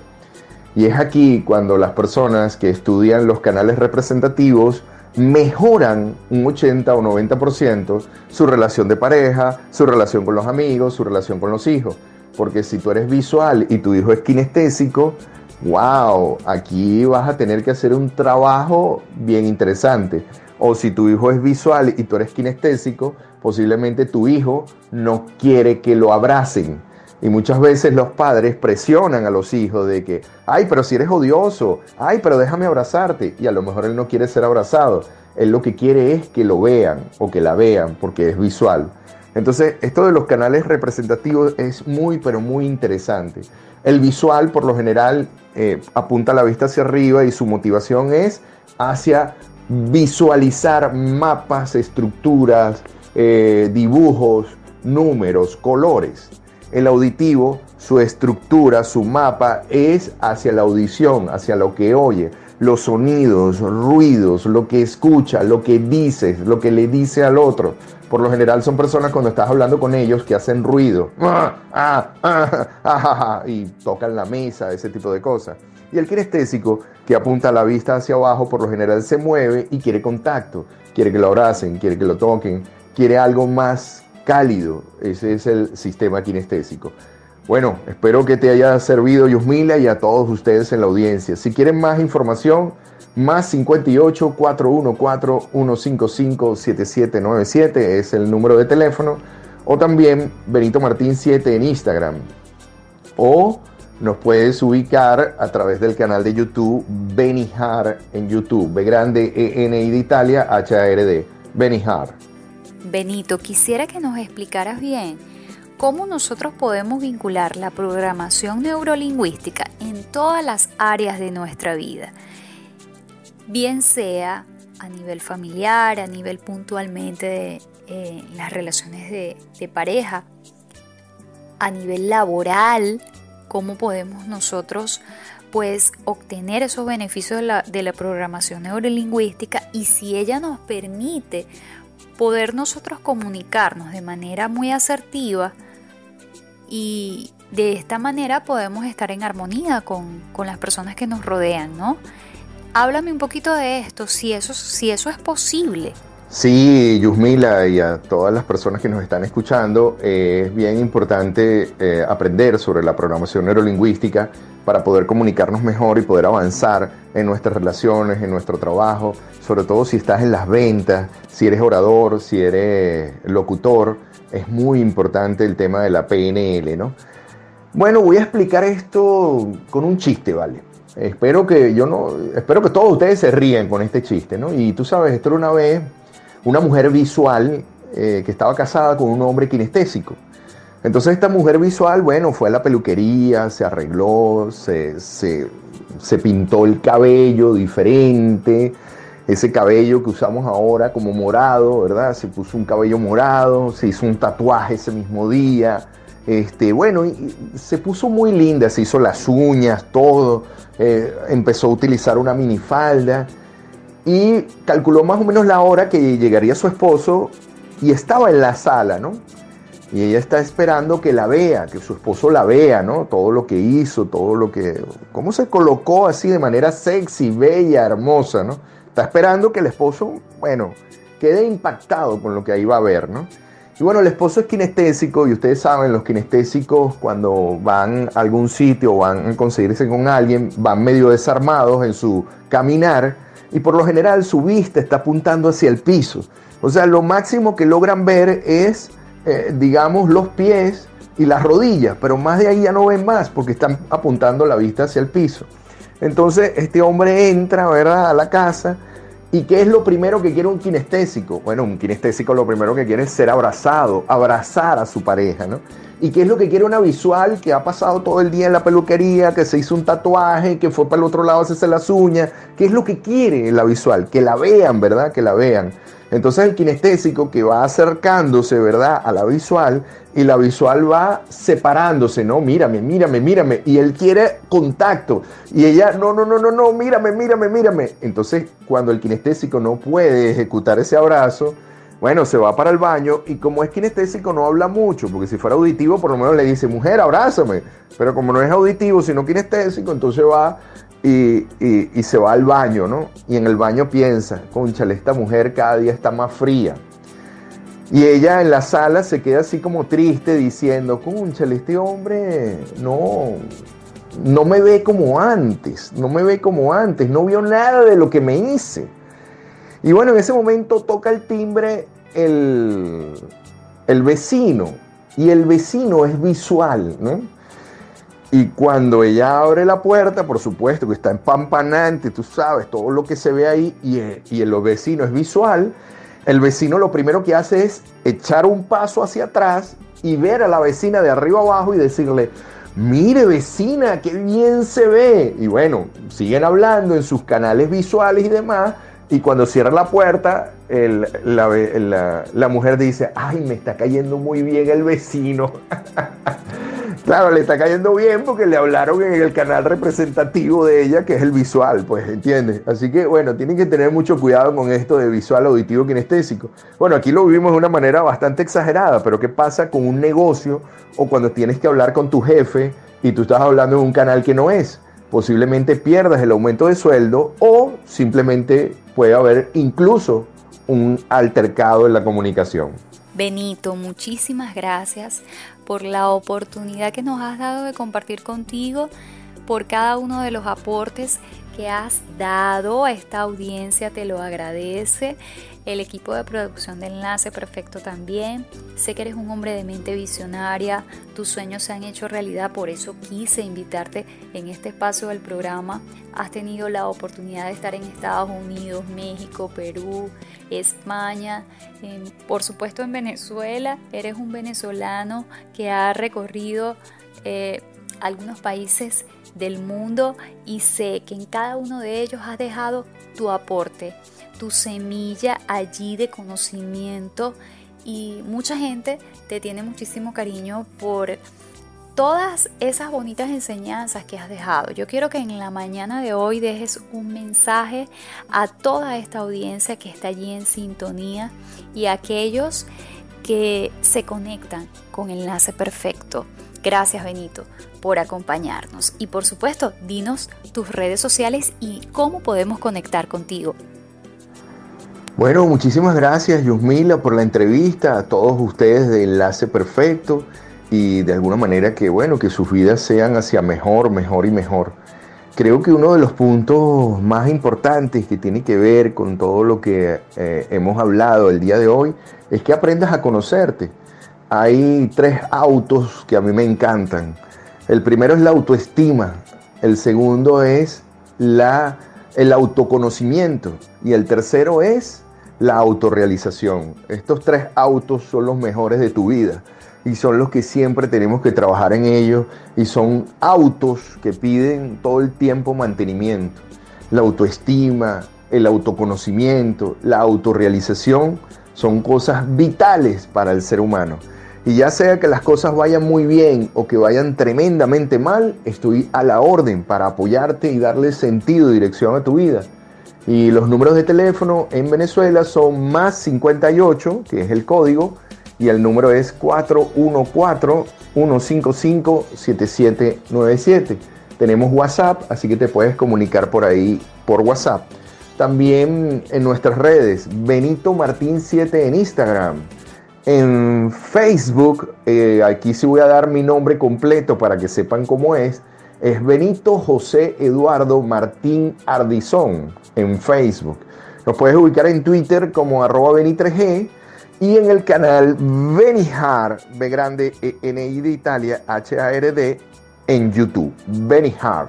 Y es aquí cuando las personas que estudian los canales representativos mejoran un 80 o 90% su relación de pareja, su relación con los amigos, su relación con los hijos. Porque si tú eres visual y tu hijo es kinestésico, wow, aquí vas a tener que hacer un trabajo bien interesante. O si tu hijo es visual y tú eres kinestésico, posiblemente tu hijo no quiere que lo abracen. Y muchas veces los padres presionan a los hijos de que, ay, pero si eres odioso, ay, pero déjame abrazarte. Y a lo mejor él no quiere ser abrazado. Él lo que quiere es que lo vean o que la vean porque es visual. Entonces, esto de los canales representativos es muy, pero muy interesante. El visual, por lo general, eh, apunta la vista hacia arriba y su motivación es hacia visualizar mapas, estructuras, eh, dibujos, números, colores. El auditivo, su estructura, su mapa es hacia la audición, hacia lo que oye, los sonidos, ruidos, lo que escucha, lo que dices, lo que le dice al otro. Por lo general son personas cuando estás hablando con ellos que hacen ruido ah, ah, ah, y tocan la mesa, ese tipo de cosas. Y el kinestésico, que apunta la vista hacia abajo, por lo general se mueve y quiere contacto, quiere que lo abracen, quiere que lo toquen, quiere algo más cálido. Ese es el sistema kinestésico. Bueno, espero que te haya servido Yusmila y a todos ustedes en la audiencia. Si quieren más información, más 58 414 155 7797 es el número de teléfono. O también Benito Martín 7 en Instagram. O nos puedes ubicar a través del canal de YouTube Benihar en YouTube. B grande E N de Italia H A R D. Benihar. Benito, quisiera que nos explicaras bien cómo nosotros podemos vincular la programación neurolingüística en todas las áreas de nuestra vida bien sea a nivel familiar, a nivel puntualmente de eh, las relaciones de, pareja, a nivel laboral, cómo podemos nosotros pues obtener esos beneficios de la, de la, programación neurolingüística y si ella nos permite poder nosotros comunicarnos de manera muy asertiva y de esta manera podemos estar en armonía con, con las personas que nos rodean, ¿no? Háblame un poquito de esto, si eso, si eso es posible. Sí, Yusmila y a todas las personas que nos están escuchando, eh, es bien importante eh, aprender sobre la programación neurolingüística para poder comunicarnos mejor y poder avanzar en nuestras relaciones, en nuestro trabajo, sobre todo si estás en las ventas, si eres orador, si eres locutor, es muy importante el tema de la PNL, ¿no? Bueno, voy a explicar esto con un chiste, ¿vale? Espero que yo no, espero que todos ustedes se ríen con este chiste, ¿no? Y tú sabes, esto era una vez una mujer visual eh, que estaba casada con un hombre kinestésico. Entonces esta mujer visual, bueno, fue a la peluquería, se arregló, se, se, se pintó el cabello diferente, ese cabello que usamos ahora como morado, ¿verdad? Se puso un cabello morado, se hizo un tatuaje ese mismo día, este, bueno, se puso muy linda, se hizo las uñas, todo, eh, empezó a utilizar una minifalda y calculó más o menos la hora que llegaría su esposo y estaba en la sala, ¿no? Y ella está esperando que la vea, que su esposo la vea, ¿no? Todo lo que hizo, todo lo que... cómo se colocó así de manera sexy, bella, hermosa, ¿no? Está esperando que el esposo, bueno, quede impactado con lo que ahí va a ver, ¿no? Y bueno, el esposo es kinestésico y ustedes saben, los kinestésicos cuando van a algún sitio o van a conseguirse con alguien, van medio desarmados en su caminar y por lo general su vista está apuntando hacia el piso. O sea, lo máximo que logran ver es, eh, digamos, los pies y las rodillas, pero más de ahí ya no ven más porque están apuntando la vista hacia el piso. Entonces este hombre entra, a la casa ¿Y qué es lo primero que quiere un kinestésico? Bueno, un kinestésico lo primero que quiere es ser abrazado, abrazar a su pareja, ¿no? ¿Y qué es lo que quiere una visual que ha pasado todo el día en la peluquería, que se hizo un tatuaje, que fue para el otro lado a hacerse las uñas? ¿Qué es lo que quiere la visual? Que la vean, ¿verdad? Que la vean. Entonces el kinestésico que va acercándose, ¿verdad? A la visual y la visual va separándose, ¿no? Mírame, mírame, mírame. Y él quiere contacto. Y ella, no, no, no, no, no, mírame, mírame, mírame. Entonces cuando el kinestésico no puede ejecutar ese abrazo, bueno, se va para el baño y como es kinestésico no habla mucho, porque si fuera auditivo por lo menos le dice, mujer, abrázame. Pero como no es auditivo, sino kinestésico, entonces va y, se va al baño, ¿no? Y en el baño piensa, conchale, esta mujer cada día está más fría. Y ella en la sala se queda así como triste diciendo, conchale, este hombre no, no me ve como antes, no me ve como antes, no vio nada de lo que me hice. Y bueno, en ese momento toca el timbre el, el vecino, y el vecino es visual, ¿no? Y cuando ella abre la puerta, por supuesto que está empampanante, tú sabes, todo lo que se ve ahí y, y el vecino es visual, el vecino lo primero que hace es echar un paso hacia atrás y ver a la vecina de arriba abajo y decirle, mire vecina, qué bien se ve. Y bueno, siguen hablando en sus canales visuales y demás. Y cuando cierra la puerta, la, la mujer dice, ay, me está cayendo muy bien el vecino. Claro, le está cayendo bien porque le hablaron en el canal representativo de ella, que es el visual, pues, ¿entiendes? Así que, bueno, tienen que tener mucho cuidado con esto de visual, auditivo, kinestésico. Bueno, aquí lo vivimos de una manera bastante exagerada, pero ¿qué pasa con un negocio o cuando tienes que hablar con tu jefe y tú estás hablando en un canal que no es? Posiblemente pierdas el aumento de sueldo o simplemente puede haber incluso un altercado en la comunicación. Benito, muchísimas gracias por la oportunidad que nos has dado de compartir contigo, por cada uno de los aportes que has dado a esta audiencia, te lo agradece. El equipo de producción de Enlace Perfecto también. Sé que eres un hombre de mente visionaria, tus sueños se han hecho realidad, por eso quise invitarte en este espacio del programa. Has tenido la oportunidad de estar en Estados Unidos, México, Perú, España, por supuesto en Venezuela. Eres un venezolano que ha recorrido eh, algunos países del mundo y sé que en cada uno de ellos has dejado tu aporte, tu semilla allí de conocimiento y mucha gente te tiene muchísimo cariño por todas esas bonitas enseñanzas que has dejado. Yo quiero que en la mañana de hoy dejes un mensaje a toda esta audiencia que está allí en sintonía y a aquellos que se conectan con Enlace Perfecto. Gracias Benito por acompañarnos y por supuesto dinos tus redes sociales y cómo podemos conectar contigo. Bueno, muchísimas gracias Yusmila por la entrevista, a todos ustedes de Enlace Perfecto y de alguna manera que bueno, que sus vidas sean hacia mejor, mejor y mejor. Creo que uno de los puntos más importantes que tiene que ver con todo lo que eh, hemos hablado el día de hoy es que aprendas a conocerte. Hay tres autos que a mí me encantan. El primero es la autoestima, el segundo es la, el autoconocimiento y el tercero es la autorrealización. Estos tres autos son los mejores de tu vida y son los que siempre tenemos que trabajar en ellos y son autos que piden todo el tiempo mantenimiento. La autoestima, el autoconocimiento, la autorrealización son cosas vitales para el ser humano. Y ya sea que las cosas vayan muy bien o que vayan tremendamente mal, estoy a la orden para apoyarte y darle sentido y dirección a tu vida. Y los números de teléfono en Venezuela son más 58, que es el código, y el número es 414-155-7797. Tenemos WhatsApp, así que te puedes comunicar por ahí por WhatsApp. también en nuestras redes, Benito Martín 7 en Instagram, en Facebook, eh, aquí sí voy a dar mi nombre completo para que sepan cómo es, es Benito José Eduardo Martín Ardizón en Facebook. Nos puedes ubicar en Twitter como arroba beni3g y en el canal Benihar, B grande E N I de Italia, H A R D en YouTube, Benihar.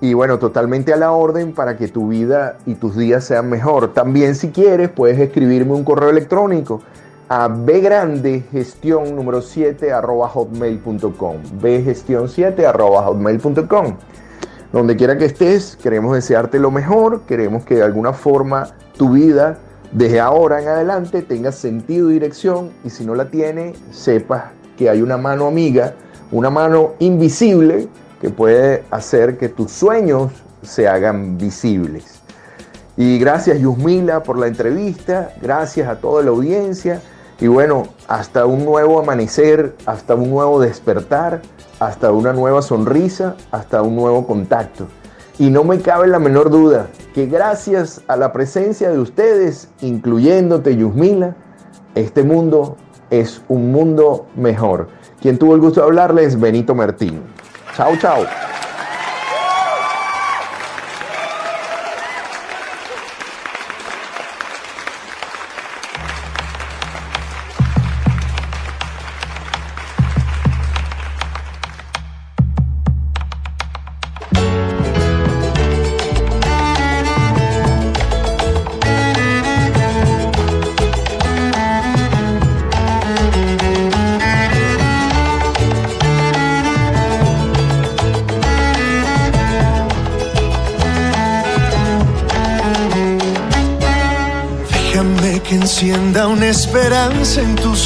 Y bueno, totalmente a la orden para que tu vida y tus días sean mejor. También si quieres puedes escribirme un correo electrónico a bgrandegestión número 7 arroba hotmail.com bgestión 7 arroba hotmail.com donde quiera que estés queremos desearte lo mejor queremos que de alguna forma tu vida desde ahora en adelante tenga sentido y dirección y si no la tiene sepas que hay una mano amiga una mano invisible que puede hacer que tus sueños se hagan visibles. Y gracias Yusmila por la entrevista gracias a toda la audiencia y bueno, hasta un nuevo amanecer, hasta un nuevo despertar, hasta una nueva sonrisa, hasta un nuevo contacto. Y no me cabe la menor duda que gracias a la presencia de ustedes, incluyéndote Yusmila, este mundo es un mundo mejor. Quien tuvo el gusto de hablarles, Benito Martín. Chao, chao.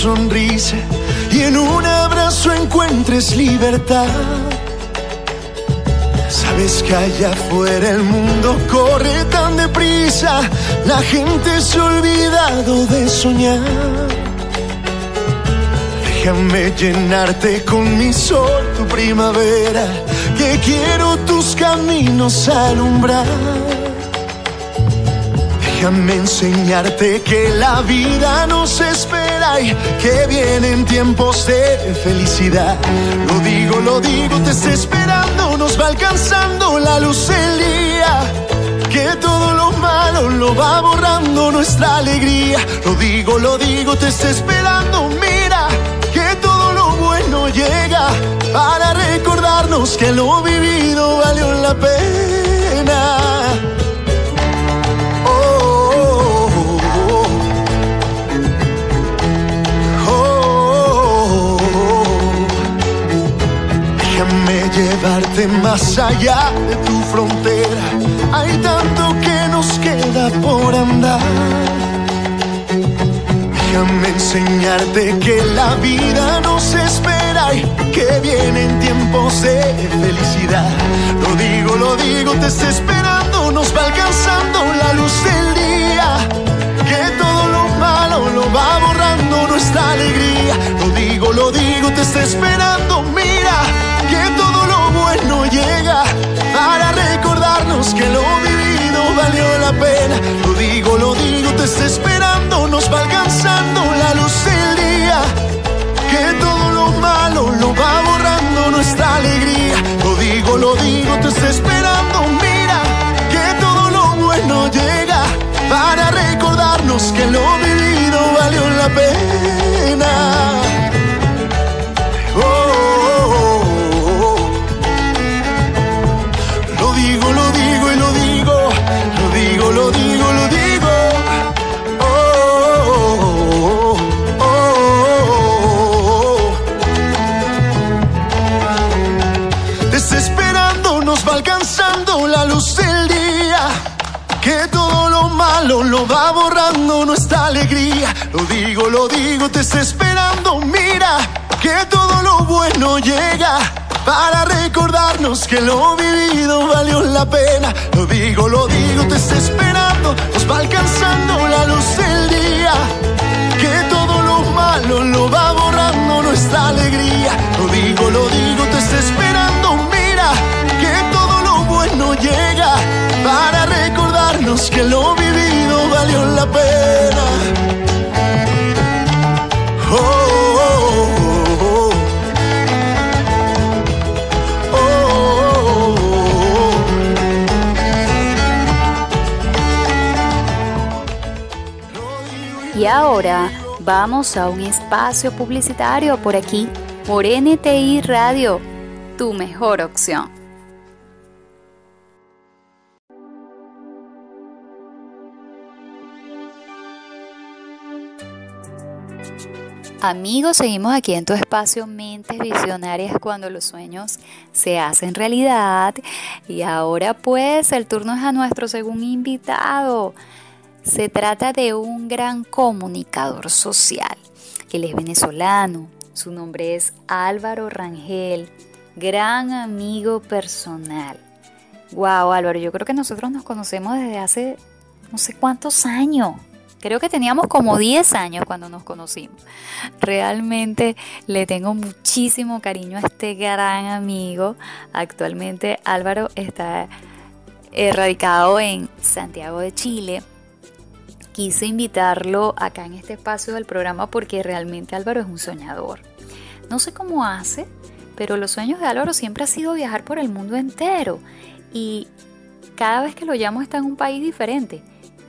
Sonrisa y en un abrazo encuentres libertad. Sabes que allá afuera el mundo corre tan deprisa, la gente se ha olvidado de soñar. Déjame llenarte con mi sol, tu primavera, que quiero tus caminos alumbrar. Déjame enseñarte que la vida nos espera que vienen tiempos de felicidad. Lo digo, lo digo, te está esperando, nos va alcanzando la luz del día. Que todo lo malo lo va borrando nuestra alegría. Lo digo, lo digo, te está esperando, mira. Que todo lo bueno llega para recordarnos que lo vivido valió la pena. Más allá de tu frontera. Hay tanto que nos queda por andar. Déjame enseñarte que la vida nos espera y que vienen tiempos de felicidad. Lo digo, lo digo, te está esperando, nos va alcanzando la luz del día. Que todo lo malo lo va borrando nuestra alegría. Lo digo, lo digo, te está esperando, llega para recordarnos que lo vivido valió la pena. Lo digo, lo digo, te está esperando, nos va alcanzando la luz del día. Que todo lo malo lo va borrando nuestra alegría. Lo digo, lo digo, te está esperando, mira. Que todo lo bueno llega para recordarnos que lo vivido valió la pena. Va borrando nuestra alegría. Lo digo, lo digo, te está esperando. Mira que todo lo bueno llega para recordarnos que lo vivido valió la pena. Lo digo, lo digo, te está esperando. Nos va alcanzando la luz del día. Que todo lo malo lo va borrando nuestra alegría. Lo digo, lo digo, te está esperando. Mira que todo lo bueno llega para recordarnos que lo y ahora vamos a un espacio publicitario por aquí, por NTI Radio, tu mejor opción. Amigos, seguimos aquí en tu espacio Mentes Visionarias cuando los sueños se hacen realidad. Y ahora pues el turno es a nuestro segundo invitado. Se trata de un gran comunicador social. Él es venezolano. Su nombre es Álvaro Rangel, gran amigo personal. Wow, Álvaro, yo creo que nosotros nos conocemos desde hace no sé cuántos años. Creo que teníamos como 10 años cuando nos conocimos. Realmente le tengo muchísimo cariño a este gran amigo. Actualmente Álvaro está radicado en Santiago de Chile. Quise invitarlo acá en este espacio del programa porque realmente Álvaro es un soñador. No sé cómo hace, pero los sueños de Álvaro siempre ha sido viajar por el mundo entero. Y cada vez que lo llamo está en un país diferente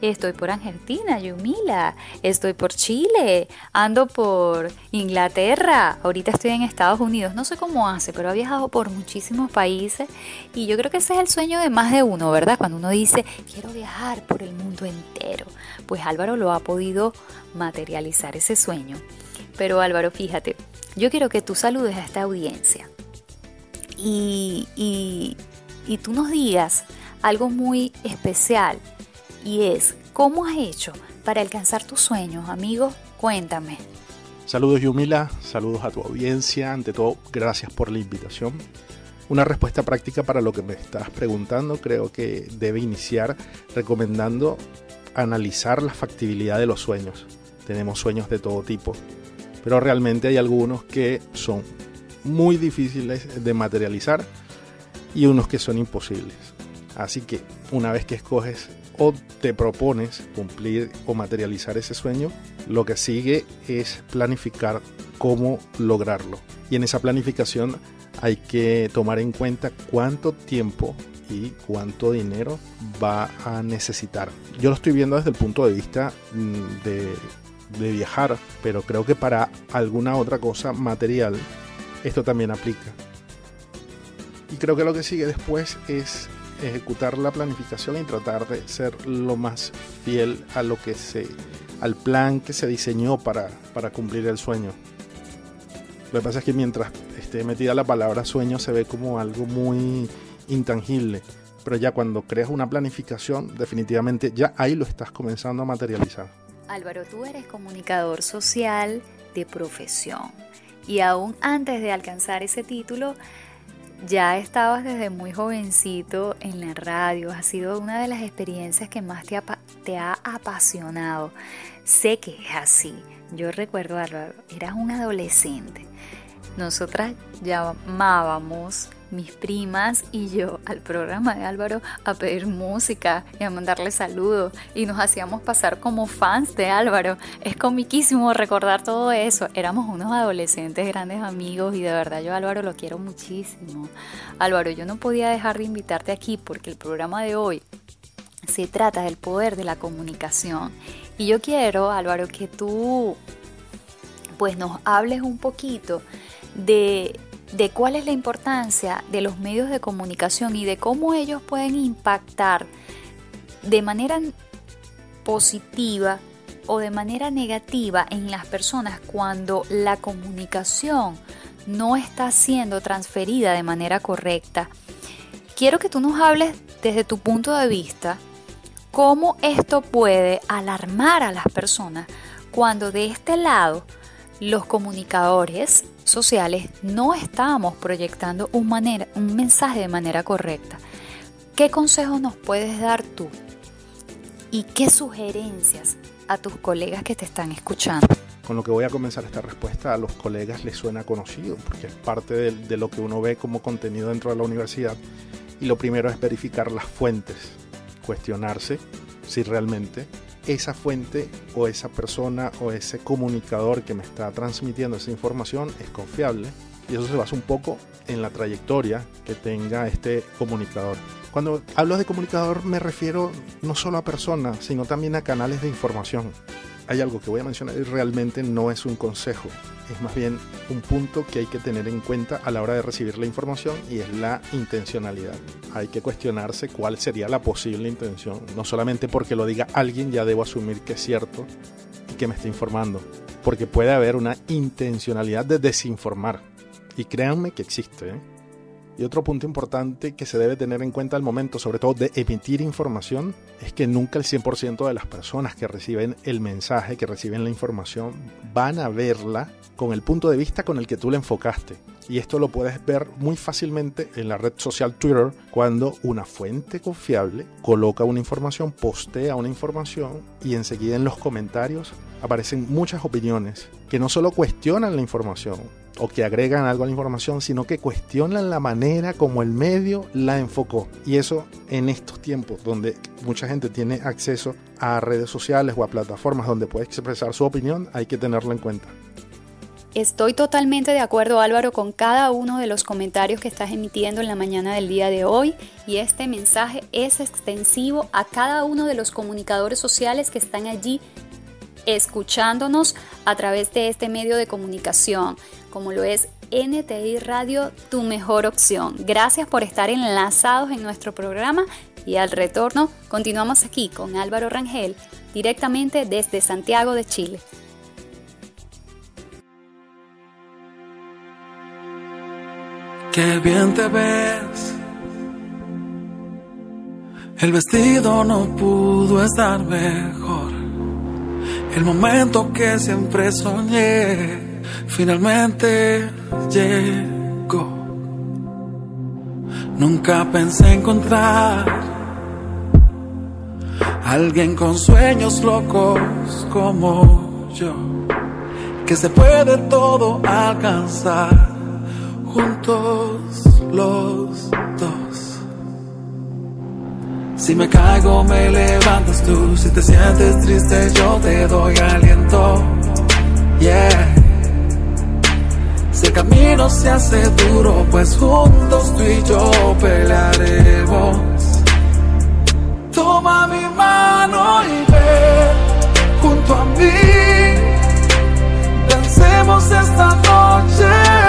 estoy por Argentina, Yumila, estoy por Chile, ando por Inglaterra, ahorita estoy en Estados Unidos, no sé cómo hace, pero ha viajado por muchísimos países. Y yo creo que ese es el sueño de más de uno, ¿verdad? Cuando uno dice, quiero viajar por el mundo entero, pues Álvaro lo ha podido materializar ese sueño. Pero Álvaro, fíjate, yo quiero que tú saludes a esta audiencia. Y, y, y tú nos digas algo muy especial y es ¿cómo has hecho para alcanzar tus sueños, amigo? Cuéntame. Saludos Yumila, saludos a tu audiencia, ante todo gracias por la invitación. Una respuesta práctica para lo que me estás preguntando creo que debe iniciar recomendando analizar la factibilidad de los sueños. Tenemos sueños de todo tipo, pero realmente hay algunos que son muy difíciles de materializar y unos que son imposibles. Así que una vez que escoges o te propones cumplir o materializar ese sueño, lo que sigue es planificar cómo lograrlo. Y en esa planificación hay que tomar en cuenta cuánto tiempo y cuánto dinero va a necesitar. Yo lo estoy viendo desde el punto de vista mm, de, de viajar, pero creo que para alguna otra cosa material esto también aplica. Y creo que lo que sigue después es ejecutar la planificación y tratar de ser lo más fiel a lo que se al plan que se diseñó para, para cumplir el sueño. Lo que pasa es que mientras esté metida la palabra sueño se ve como algo muy intangible, pero ya cuando creas una planificación, definitivamente ya ahí lo estás comenzando a materializar. Álvaro, tú eres comunicador social de profesión y aún antes de alcanzar ese título, ya estabas desde muy jovencito en la radio, ha sido una de las experiencias que más te ha, apasionado. Sé que es así. Yo recuerdo, eras un adolescente. Nosotras llamábamos mis primas y yo al programa de Álvaro a pedir música y a mandarle saludos y nos hacíamos pasar como fans de Álvaro. Es comiquísimo recordar todo eso. Éramos unos adolescentes, grandes amigos y de verdad yo Álvaro lo quiero muchísimo. Álvaro, yo no podía dejar de invitarte aquí porque el programa de hoy se trata del poder de la comunicación. Y yo quiero, Álvaro, que tú pues nos hables un poquito de de cuál es la importancia de los medios de comunicación y de cómo ellos pueden impactar de manera positiva o de manera negativa en las personas cuando la comunicación no está siendo transferida de manera correcta. Quiero que tú nos hables desde tu punto de vista cómo esto puede alarmar a las personas cuando de este lado los comunicadores sociales no estamos proyectando un, manera, un mensaje de manera correcta. ¿Qué consejos nos puedes dar tú? ¿Y qué sugerencias a tus colegas que te están escuchando? Con lo que voy a comenzar esta respuesta a los colegas les suena conocido, porque es parte de, de lo que uno ve como contenido dentro de la universidad. Y lo primero es verificar las fuentes, cuestionarse si realmente esa fuente o esa persona o ese comunicador que me está transmitiendo esa información es confiable Y eso se basa un poco en la trayectoria que tenga este comunicador. Cuando hablo de comunicador me refiero no solo a personas, sino también a canales de información. Hay algo que voy a mencionar y realmente no es un consejo, es más bien un punto que hay que tener en cuenta a la hora de recibir la información y es la intencionalidad. Hay que cuestionarse cuál sería la posible intención. No solamente porque lo diga alguien ya debo asumir que es cierto y que me está informando, porque puede haber una intencionalidad de desinformar. Y créanme que existe. ¿eh? Y otro punto importante que se debe tener en cuenta al momento, sobre todo de emitir información, es que nunca el 100% de las personas que reciben el mensaje, que reciben la información, van a verla con el punto de vista con el que tú la enfocaste. Y esto lo puedes ver muy fácilmente en la red social Twitter cuando una fuente confiable coloca una información, postea una información y enseguida en los comentarios aparecen muchas opiniones que no solo cuestionan la información, o que agregan algo a la información, sino que cuestionan la manera como el medio la enfocó. Y eso en estos tiempos donde mucha gente tiene acceso a redes sociales o a plataformas donde puede expresar su opinión, hay que tenerlo en cuenta. Estoy totalmente de acuerdo Álvaro con cada uno de los comentarios que estás emitiendo en la mañana del día de hoy y este mensaje es extensivo a cada uno de los comunicadores sociales que están allí escuchándonos a través de este medio de comunicación como lo es NTI Radio, tu mejor opción. Gracias por estar enlazados en nuestro programa y al retorno continuamos aquí con Álvaro Rangel directamente desde Santiago de Chile. Qué bien te ves. El vestido no pudo estar mejor. El momento que siempre soñé finalmente llegó. Nunca pensé encontrar alguien con sueños locos como yo, que se puede todo alcanzar juntos los dos. Si me caigo, me levantas tú. Si te sientes triste, yo te doy aliento. Yeah. El camino se hace duro, pues juntos tú y yo pelearemos. Toma mi mano y ven junto a mí. Dancemos esta noche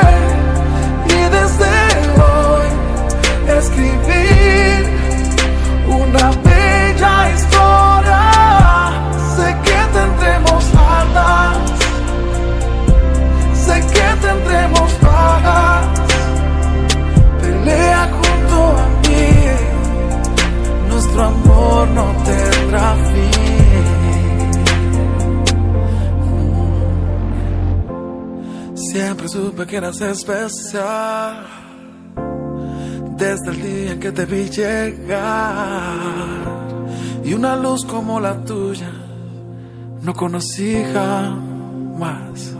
que eras especial. Desde el día que te vi llegar. Y una luz como la tuya no conocí jamás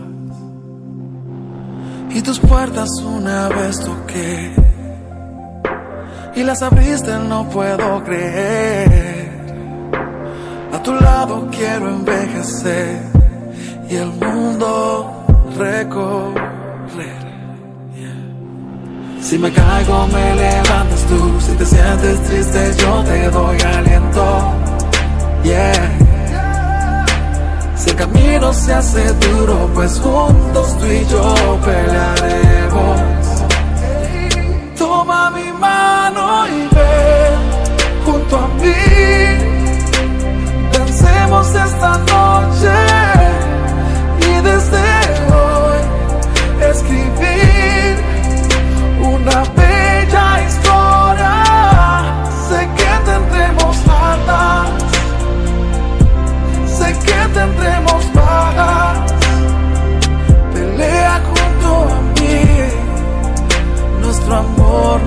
y tus puertas una vez toqué y las abriste, no puedo creer. A tu lado quiero envejecer y el mundo recorrer. Si me caigo, me levantas tú. Si te sientes triste, yo te doy aliento. Yeah. Si el camino se hace duro, pues juntos tú y yo pelearemos. Toma mi mano y ven junto a mí. Dancemos esta noche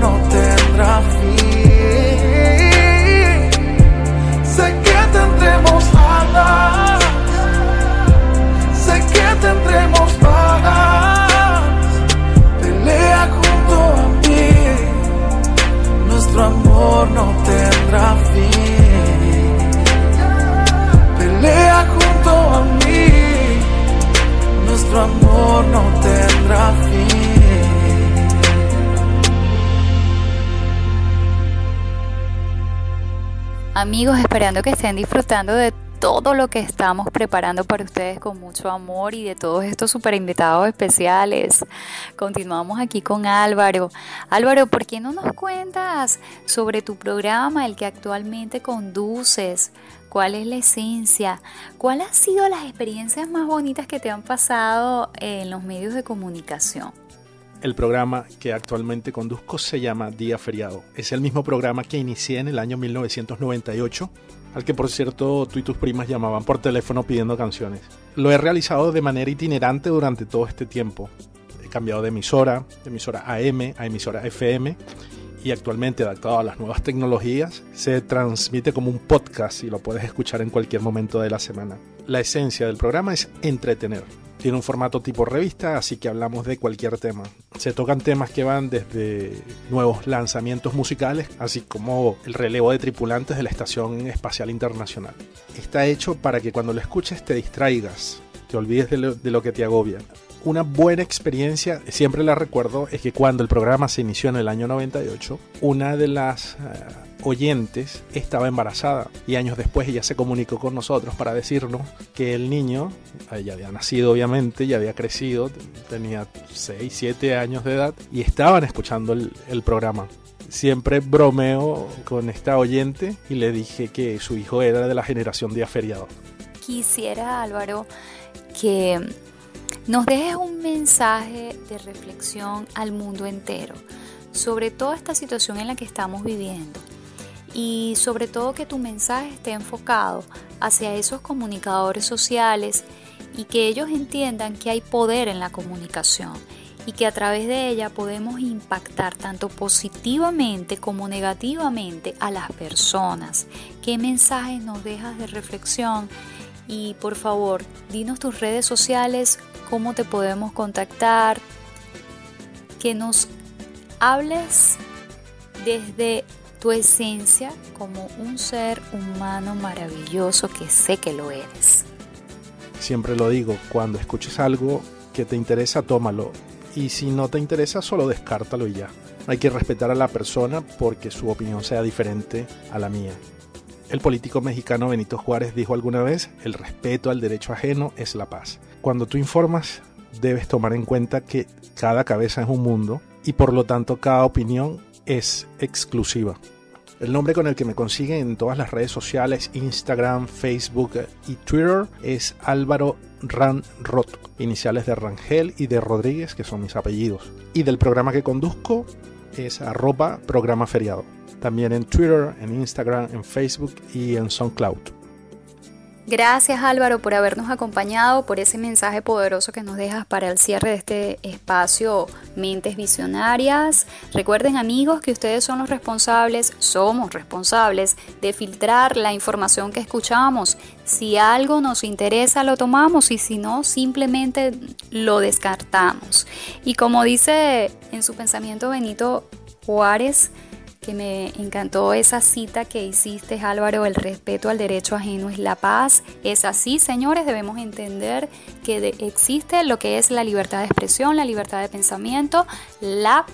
no tendrá fin. Sé que tendremos alas, sé que tendremos paz. Pelea junto a mí, nuestro amor no tendrá fin pelea junto a mí, nuestro amor no tendrá fin. Amigos, esperando que estén disfrutando de todo lo que estamos preparando para ustedes con mucho amor y de todos estos super invitados especiales. Continuamos aquí con Álvaro. Álvaro, ¿por qué no nos cuentas sobre tu programa, el que actualmente conduces? ¿Cuál es la esencia? ¿Cuáles han sido las experiencias más bonitas que te han pasado en los medios de comunicación? El programa que actualmente conduzco se llama Día Feriado. Es el mismo programa que inicié en el año 1998 al que por cierto tú y tus primas llamaban por teléfono pidiendo canciones. Lo he realizado de manera itinerante durante todo este tiempo. He cambiado de emisora, de emisora AM a emisora FM y actualmente adaptado a las nuevas tecnologías se transmite como un podcast y lo puedes escuchar en cualquier momento de la semana. La esencia del programa es entretener tiene un formato tipo revista, así que hablamos de cualquier tema. Se tocan temas que van desde nuevos lanzamientos musicales, así como el relevo de tripulantes de la Estación Espacial Internacional. Está hecho para que cuando lo escuches te distraigas, te olvides de lo, que te agobia. Una buena experiencia, siempre la recuerdo, es que cuando el programa se inició en el año 98, una de las... Oyentes estaba embarazada y años después ella se comunicó con nosotros para decirnos que el niño, ya había nacido obviamente, ya había crecido, tenía 6, 7 años de edad y estaban escuchando el, programa siempre bromeo con esta oyente y le dije que su hijo era de la generación de aferiado. Quisiera, Álvaro, que nos dejes un mensaje de reflexión al mundo entero sobre toda esta situación en la que estamos viviendo y sobre todo que tu mensaje esté enfocado hacia esos comunicadores sociales y que ellos entiendan que hay poder en la comunicación y que a través de ella podemos impactar tanto positivamente como negativamente a las personas. ¿Qué mensajes nos dejas de reflexión? Y por favor, dinos tus redes sociales, cómo te podemos contactar, que nos hables desde tu esencia como un ser humano maravilloso que sé que lo eres. Siempre lo digo, cuando escuches algo que te interesa, tómalo. Y si no te interesa, solo descártalo y ya. Hay que respetar a la persona porque su opinión sea diferente a la mía. El político mexicano Benito Juárez dijo alguna vez, el respeto al derecho ajeno es la paz. Cuando tú informas, debes tomar en cuenta que cada cabeza es un mundo y por lo tanto cada opinión es exclusiva. El nombre con el que me consiguen en todas las redes sociales, Instagram, Facebook y Twitter, es Álvaro Ranrot, iniciales de Rangel y de Rodríguez, que son mis apellidos. Y del programa que conduzco es arroba programa feriado. También en Twitter, en Instagram, en Facebook y en SoundCloud. Gracias Álvaro por habernos acompañado, por ese mensaje poderoso que nos dejas para el cierre de este espacio Mentes Visionarias. Recuerden amigos que ustedes son los responsables, somos responsables de filtrar la información que escuchamos. Si algo nos interesa lo tomamos y si no simplemente lo descartamos. Y como dice en su pensamiento Benito Juárez, me encantó esa cita que hiciste, Álvaro, el respeto al derecho ajeno es la paz. Es así, señores, debemos entender que existe lo que es la libertad de expresión, la libertad de pensamiento, la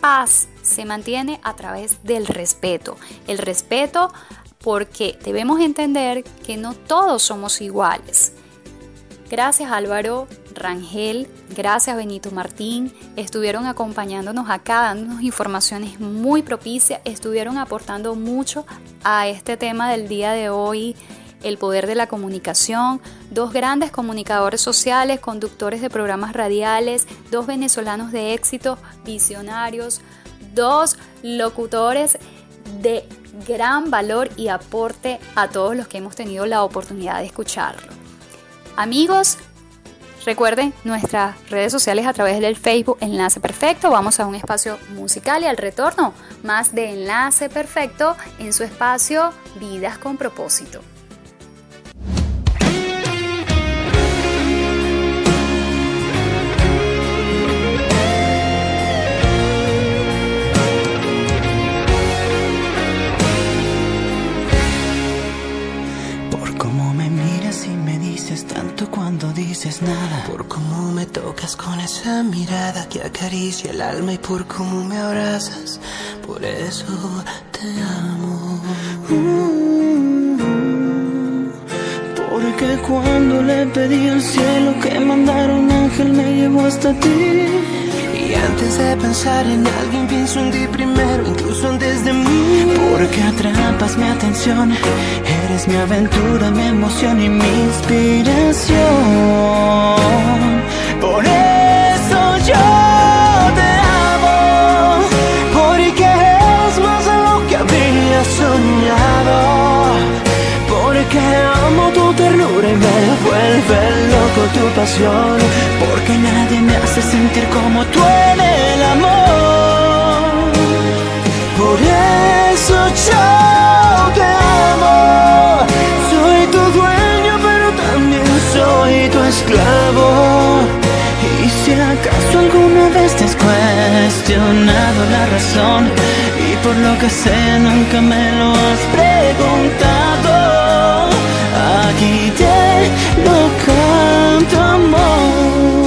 paz se mantiene a través del respeto. El respeto porque debemos entender que no todos somos iguales. Gracias Álvaro Rangel, gracias Benito Martín, estuvieron acompañándonos acá, dándonos informaciones muy propicias, estuvieron aportando mucho a este tema del día de hoy, el poder de la comunicación, dos grandes comunicadores sociales, conductores de programas radiales, dos venezolanos de éxito, visionarios, dos locutores de gran valor y aporte a todos los que hemos tenido la oportunidad de escucharlo. Amigos, recuerden nuestras redes sociales a través del Facebook Enlace Perfecto. Vamos a un espacio musical y al retorno más de Enlace Perfecto en su espacio Vidas con propósito. Por cómo me tocas con esa mirada que acaricia el alma y por cómo me abrazas. Por eso te amo. porque cuando le pedí al cielo que mandara un ángel me llevó hasta ti. Y antes de pensar en alguien pienso en ti primero, incluso antes de mí. Porque atrapas mi atención, eres mi aventura, mi emoción y mi inspiración. Por eso yo te amo, porque es más de lo que había soñado. Porque amo tu ternura y me vuelve loco tu pasión. Porque nadie me hace sentir como tú en el amor. Por eso yo te amo. Soy tu esclavo. Y si acaso alguna vez te has cuestionado la razón y por lo que sea nunca me lo has preguntado, aquí te lo canto amor.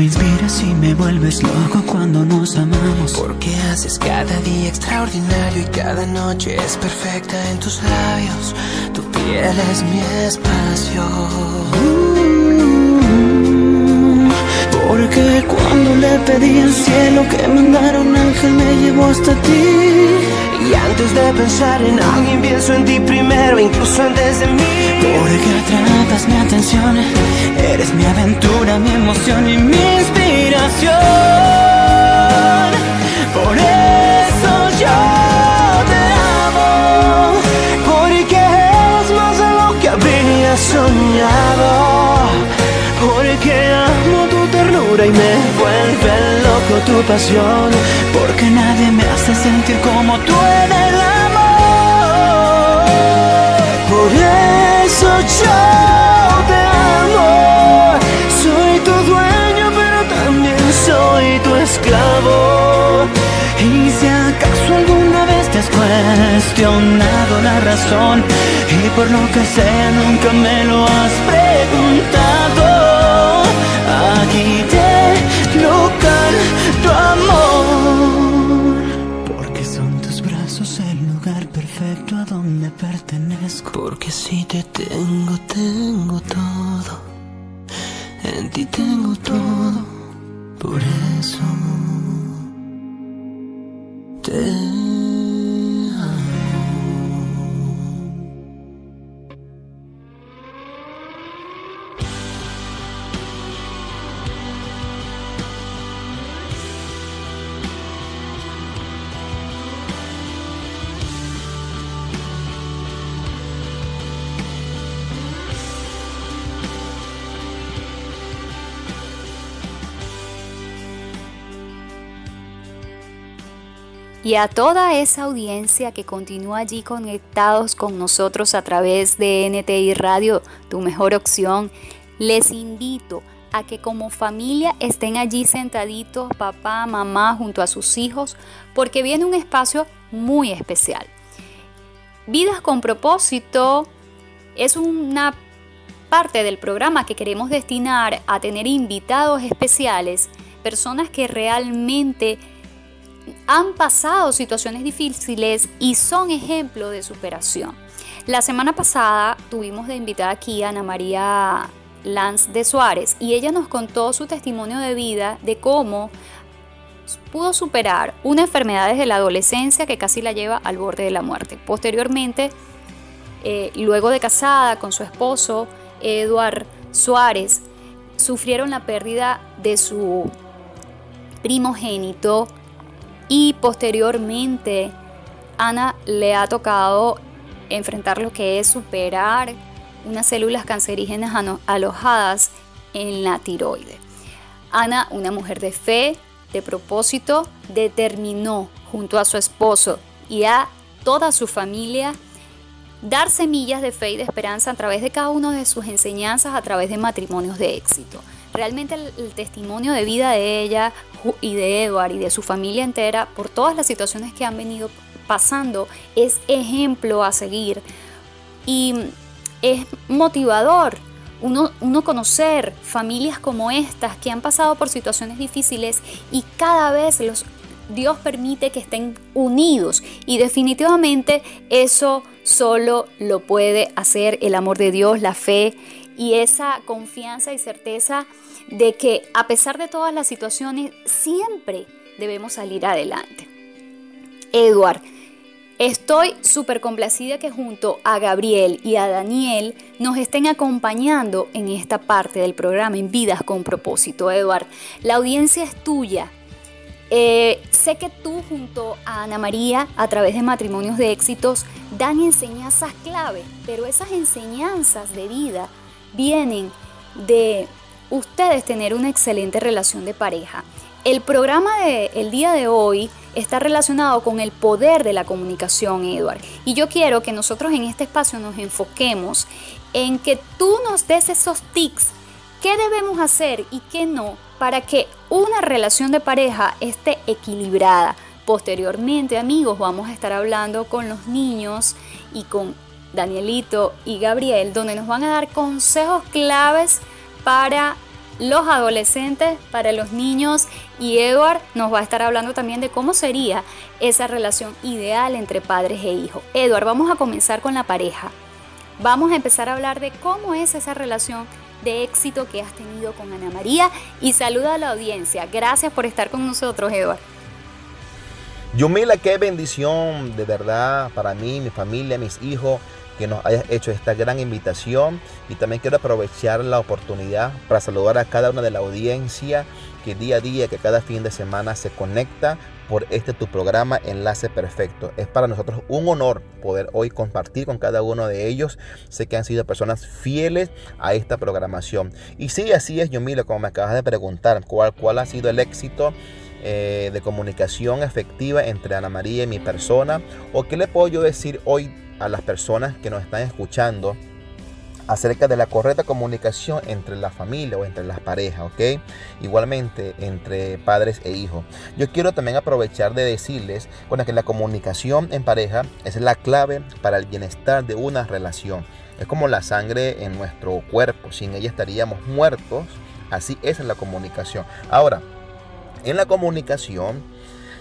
Me inspiras y me vuelves loco cuando nos amamos. Porque haces cada día extraordinario y cada noche es perfecta en tus labios. Tu piel es mi espacio. Porque cuando le pedí al cielo que mandara un ángel me llevó hasta ti. Y antes de pensar en alguien pienso en ti primero, incluso antes de mí. Porque atrapas mi atención, eres mi aventura, mi emoción y mi inspiración. Por eso yo te amo, porque es más de lo que habría soñado. Porque amo y me vuelve loco tu pasión. Porque nadie me hace sentir como tú en el amor. Por eso yo te amo. Soy tu dueño, pero también soy tu esclavo. Y si acaso alguna vez te has cuestionado la razón y por lo que sea nunca me lo has preguntado, aquí te canto amor. Porque son tus brazos el lugar perfecto a donde pertenezco. Porque si te tengo, tengo todo. En ti tengo todo. Por eso te Y a toda esa audiencia que continúa allí conectados con nosotros a través de NTI Radio, tu mejor opción, les invito a que como familia estén allí sentaditos, papá, mamá, junto a sus hijos, porque viene un espacio muy especial. Vidas con propósito es una parte del programa que queremos destinar a tener invitados especiales, personas que realmente han pasado situaciones difíciles y son ejemplo de superación. La semana pasada tuvimos de invitada aquí a Ana María Lanz de Suárez y ella nos contó su testimonio de vida de cómo pudo superar una enfermedad desde la adolescencia que casi la lleva al borde de la muerte. Posteriormente, eh, luego de casada con su esposo, Eduard Suárez, sufrieron la pérdida de su primogénito y posteriormente Ana le ha tocado enfrentar lo que es superar unas células cancerígenas alojadas en la tiroide. Ana, una mujer de fe, de propósito, determinó junto a su esposo y a toda su familia dar semillas de fe y de esperanza a través de cada una de sus enseñanzas, a través de matrimonios de éxito. Realmente el, testimonio de vida de ella y de Edward y de su familia entera por todas las situaciones que han venido pasando es ejemplo a seguir. Y es motivador uno, uno conocer familias como estas que han pasado por situaciones difíciles y cada vez los, Dios permite que estén unidos. Y definitivamente eso solo lo puede hacer el amor de Dios, la fe y esa confianza y certeza de que a pesar de todas las situaciones siempre debemos salir adelante. Edward, Estoy súper complacida que junto a Gabriel y a Daniel nos estén acompañando en esta parte del programa en Vidas con propósito. Eduard, la audiencia es tuya. Eh, sé que tú junto a Ana María, a través de matrimonios de éxitos, dan enseñanzas clave, pero esas enseñanzas de vida vienen de ustedes tener una excelente relación de pareja. El programa del día de hoy está relacionado con el poder de la comunicación, Edward. Y yo quiero que nosotros en este espacio nos enfoquemos en que tú nos des esos tics, qué debemos hacer y qué no, para que una relación de pareja esté equilibrada. Posteriormente, amigos, vamos a estar hablando con los niños y con Danielito y Gabriel, donde nos van a dar consejos claves para los adolescentes, para los niños y Edward nos va a estar hablando también de cómo sería esa relación ideal entre padres e hijos. Edward, vamos a comenzar con la pareja. Vamos a empezar a hablar de cómo es esa relación de éxito que has tenido con Ana María y saluda a la audiencia. Gracias por estar con nosotros, Edward. Yumila, qué bendición de verdad para mí, mi familia, mis hijos que nos hayas hecho esta gran invitación y también quiero aprovechar la oportunidad para saludar a cada una de la audiencia que día a día, que cada fin de semana se conecta por este tu programa Enlace Perfecto. Es para nosotros un honor poder hoy compartir con cada uno de ellos. Sé que han sido personas fieles a esta programación. Y sí, así es, Yomila, como me acabas de preguntar, ¿cuál, cuál ha sido el éxito? Eh, de comunicación efectiva entre Ana María y mi persona o qué le puedo yo decir hoy a las personas que nos están escuchando acerca de la correcta comunicación entre la familia o entre las parejas, ¿ok? Igualmente entre padres e hijos. Yo quiero también aprovechar de decirles bueno, que la comunicación en pareja es la clave para el bienestar de una relación. Es como la sangre en nuestro cuerpo, sin ella estaríamos muertos. Así es la comunicación. Ahora, en la comunicación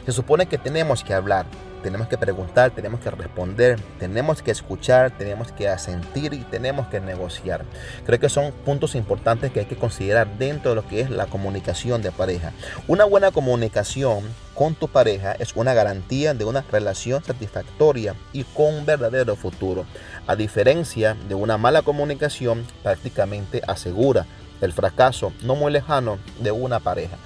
se supone que tenemos que hablar, tenemos que preguntar, tenemos que responder, tenemos que escuchar, tenemos que asentir y tenemos que negociar. Creo que son puntos importantes que hay que considerar dentro de lo que es la comunicación de pareja. Una buena comunicación con tu pareja es una garantía de una relación satisfactoria y con un verdadero futuro. A diferencia de una mala comunicación, prácticamente asegura el fracaso no muy lejano de una pareja.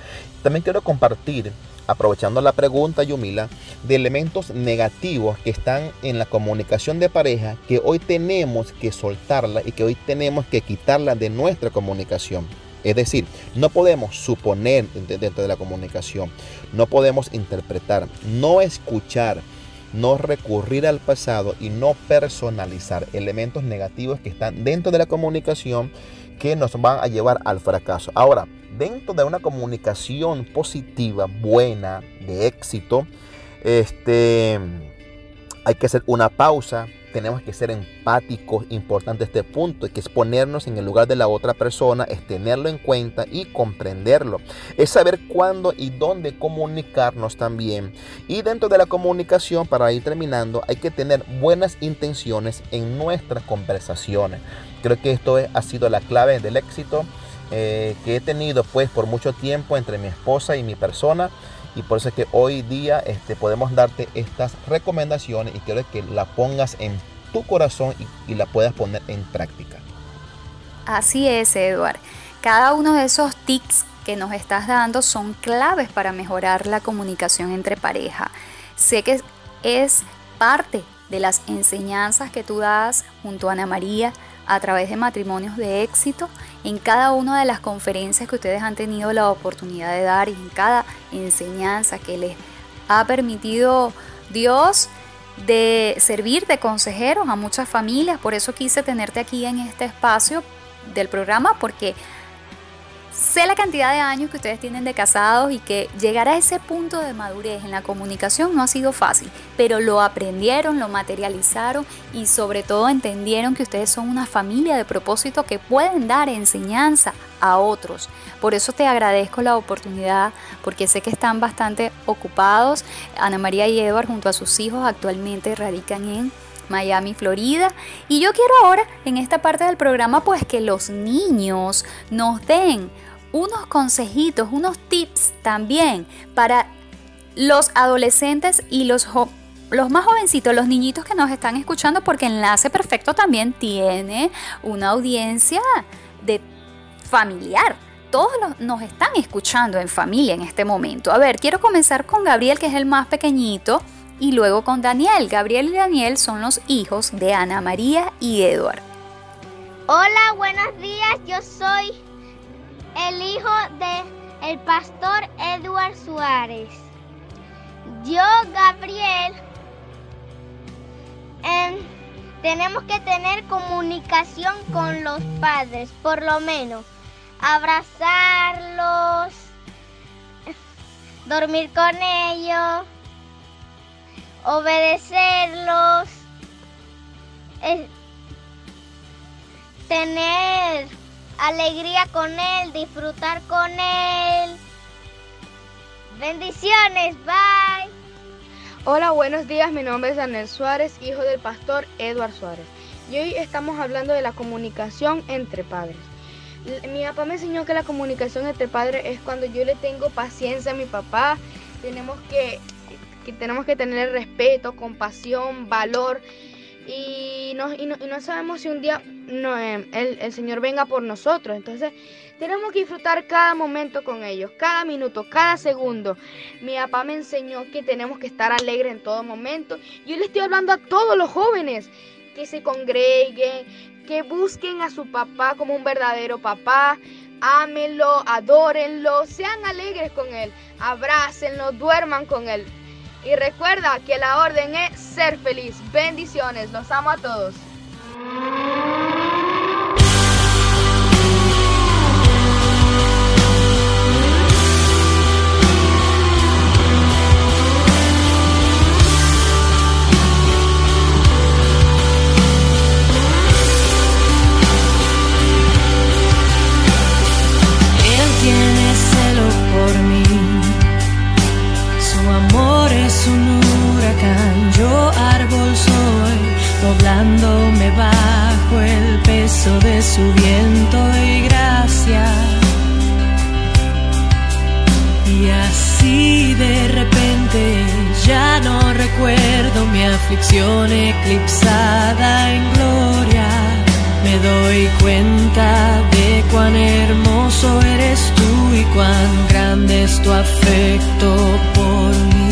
También quiero compartir aprovechando la pregunta, Yumila, de elementos negativos que están en la comunicación de pareja que hoy tenemos que soltarla y que hoy tenemos que quitarla de nuestra comunicación. Es decir, no podemos suponer dentro de la comunicación, no podemos interpretar, no escuchar, no recurrir al pasado y no personalizar elementos negativos que están dentro de la comunicación que nos van a llevar al fracaso. Ahora, dentro de una comunicación positiva, buena, de éxito, este, hay que hacer una pausa, tenemos que ser empáticos, importante este punto, que es ponernos en el lugar de la otra persona, es tenerlo en cuenta y comprenderlo. Es saber cuándo y dónde comunicarnos también. Y dentro de la comunicación, para ir terminando, hay que tener buenas intenciones en nuestras conversaciones. Creo que esto ha sido la clave del éxito eh, que he tenido pues por mucho tiempo entre mi esposa y mi persona y por eso es que hoy día este, podemos darte estas recomendaciones y quiero que la pongas en tu corazón y, y la puedas poner en práctica. Así es, Eduard. Cada uno de esos tips que nos estás dando son claves para mejorar la comunicación entre pareja. Sé que es parte de las enseñanzas que tú das junto a Ana María a través de matrimonios de éxito en cada una de las conferencias que ustedes han tenido la oportunidad de dar y en cada enseñanza que les ha permitido Dios de servir de consejeros a muchas familias. Por eso quise tenerte aquí en este espacio del programa porque Sé la cantidad de años que ustedes tienen de casados y que llegar a ese punto de madurez en la comunicación no ha sido fácil, pero lo aprendieron, lo materializaron y sobre todo entendieron que ustedes son una familia de propósito que pueden dar enseñanza a otros. Por eso te agradezco la oportunidad, porque sé que están bastante ocupados. Ana María y Edward junto a sus hijos actualmente radican en Miami, Florida. Y yo quiero ahora, en esta parte del programa, pues que los niños nos den unos consejitos, unos tips también para los adolescentes y los, los más jovencitos, los niñitos que nos están escuchando, porque Enlace Perfecto también tiene una audiencia de familiar. Todos nos están escuchando en familia en este momento. A ver, quiero comenzar con Gabriel, que es el más pequeñito y luego con Daniel. Gabriel y Daniel son los hijos de Ana María y Edward. Hola, buenos días. Yo soy el hijo de el pastor Edward Suárez. Yo, Gabriel, em, tenemos que tener comunicación con los padres, por lo menos abrazarlos, dormir con ellos obedecerlos, tener alegría con Él, disfrutar con Él. Bendiciones, bye. Hola, buenos días, mi nombre es Daniel Suárez, hijo del pastor Edward Suárez. Y hoy estamos hablando de la comunicación entre padres. Mi papá me enseñó que la comunicación entre padres es cuando yo le tengo paciencia a mi papá, tenemos que que tenemos que tener respeto, compasión, valor. Y no, y no, sabemos si un día no, eh, el, el, Señor venga por nosotros. Entonces tenemos que disfrutar cada momento con ellos, cada minuto, cada segundo. Mi papá me enseñó que tenemos que estar alegres en todo momento. Yo le estoy hablando a todos los jóvenes que se congreguen, que busquen a su papá como un verdadero papá. Ámenlo, adórenlo, sean alegres con él, abrácenlo, duerman con él. Y recuerda que la orden es ser feliz. Bendiciones, los amo a todos. De su viento y gracia. Y así de repente ya no recuerdo mi aflicción eclipsada en gloria. Me doy cuenta de cuán hermoso eres tú y cuán grande es tu afecto por mí.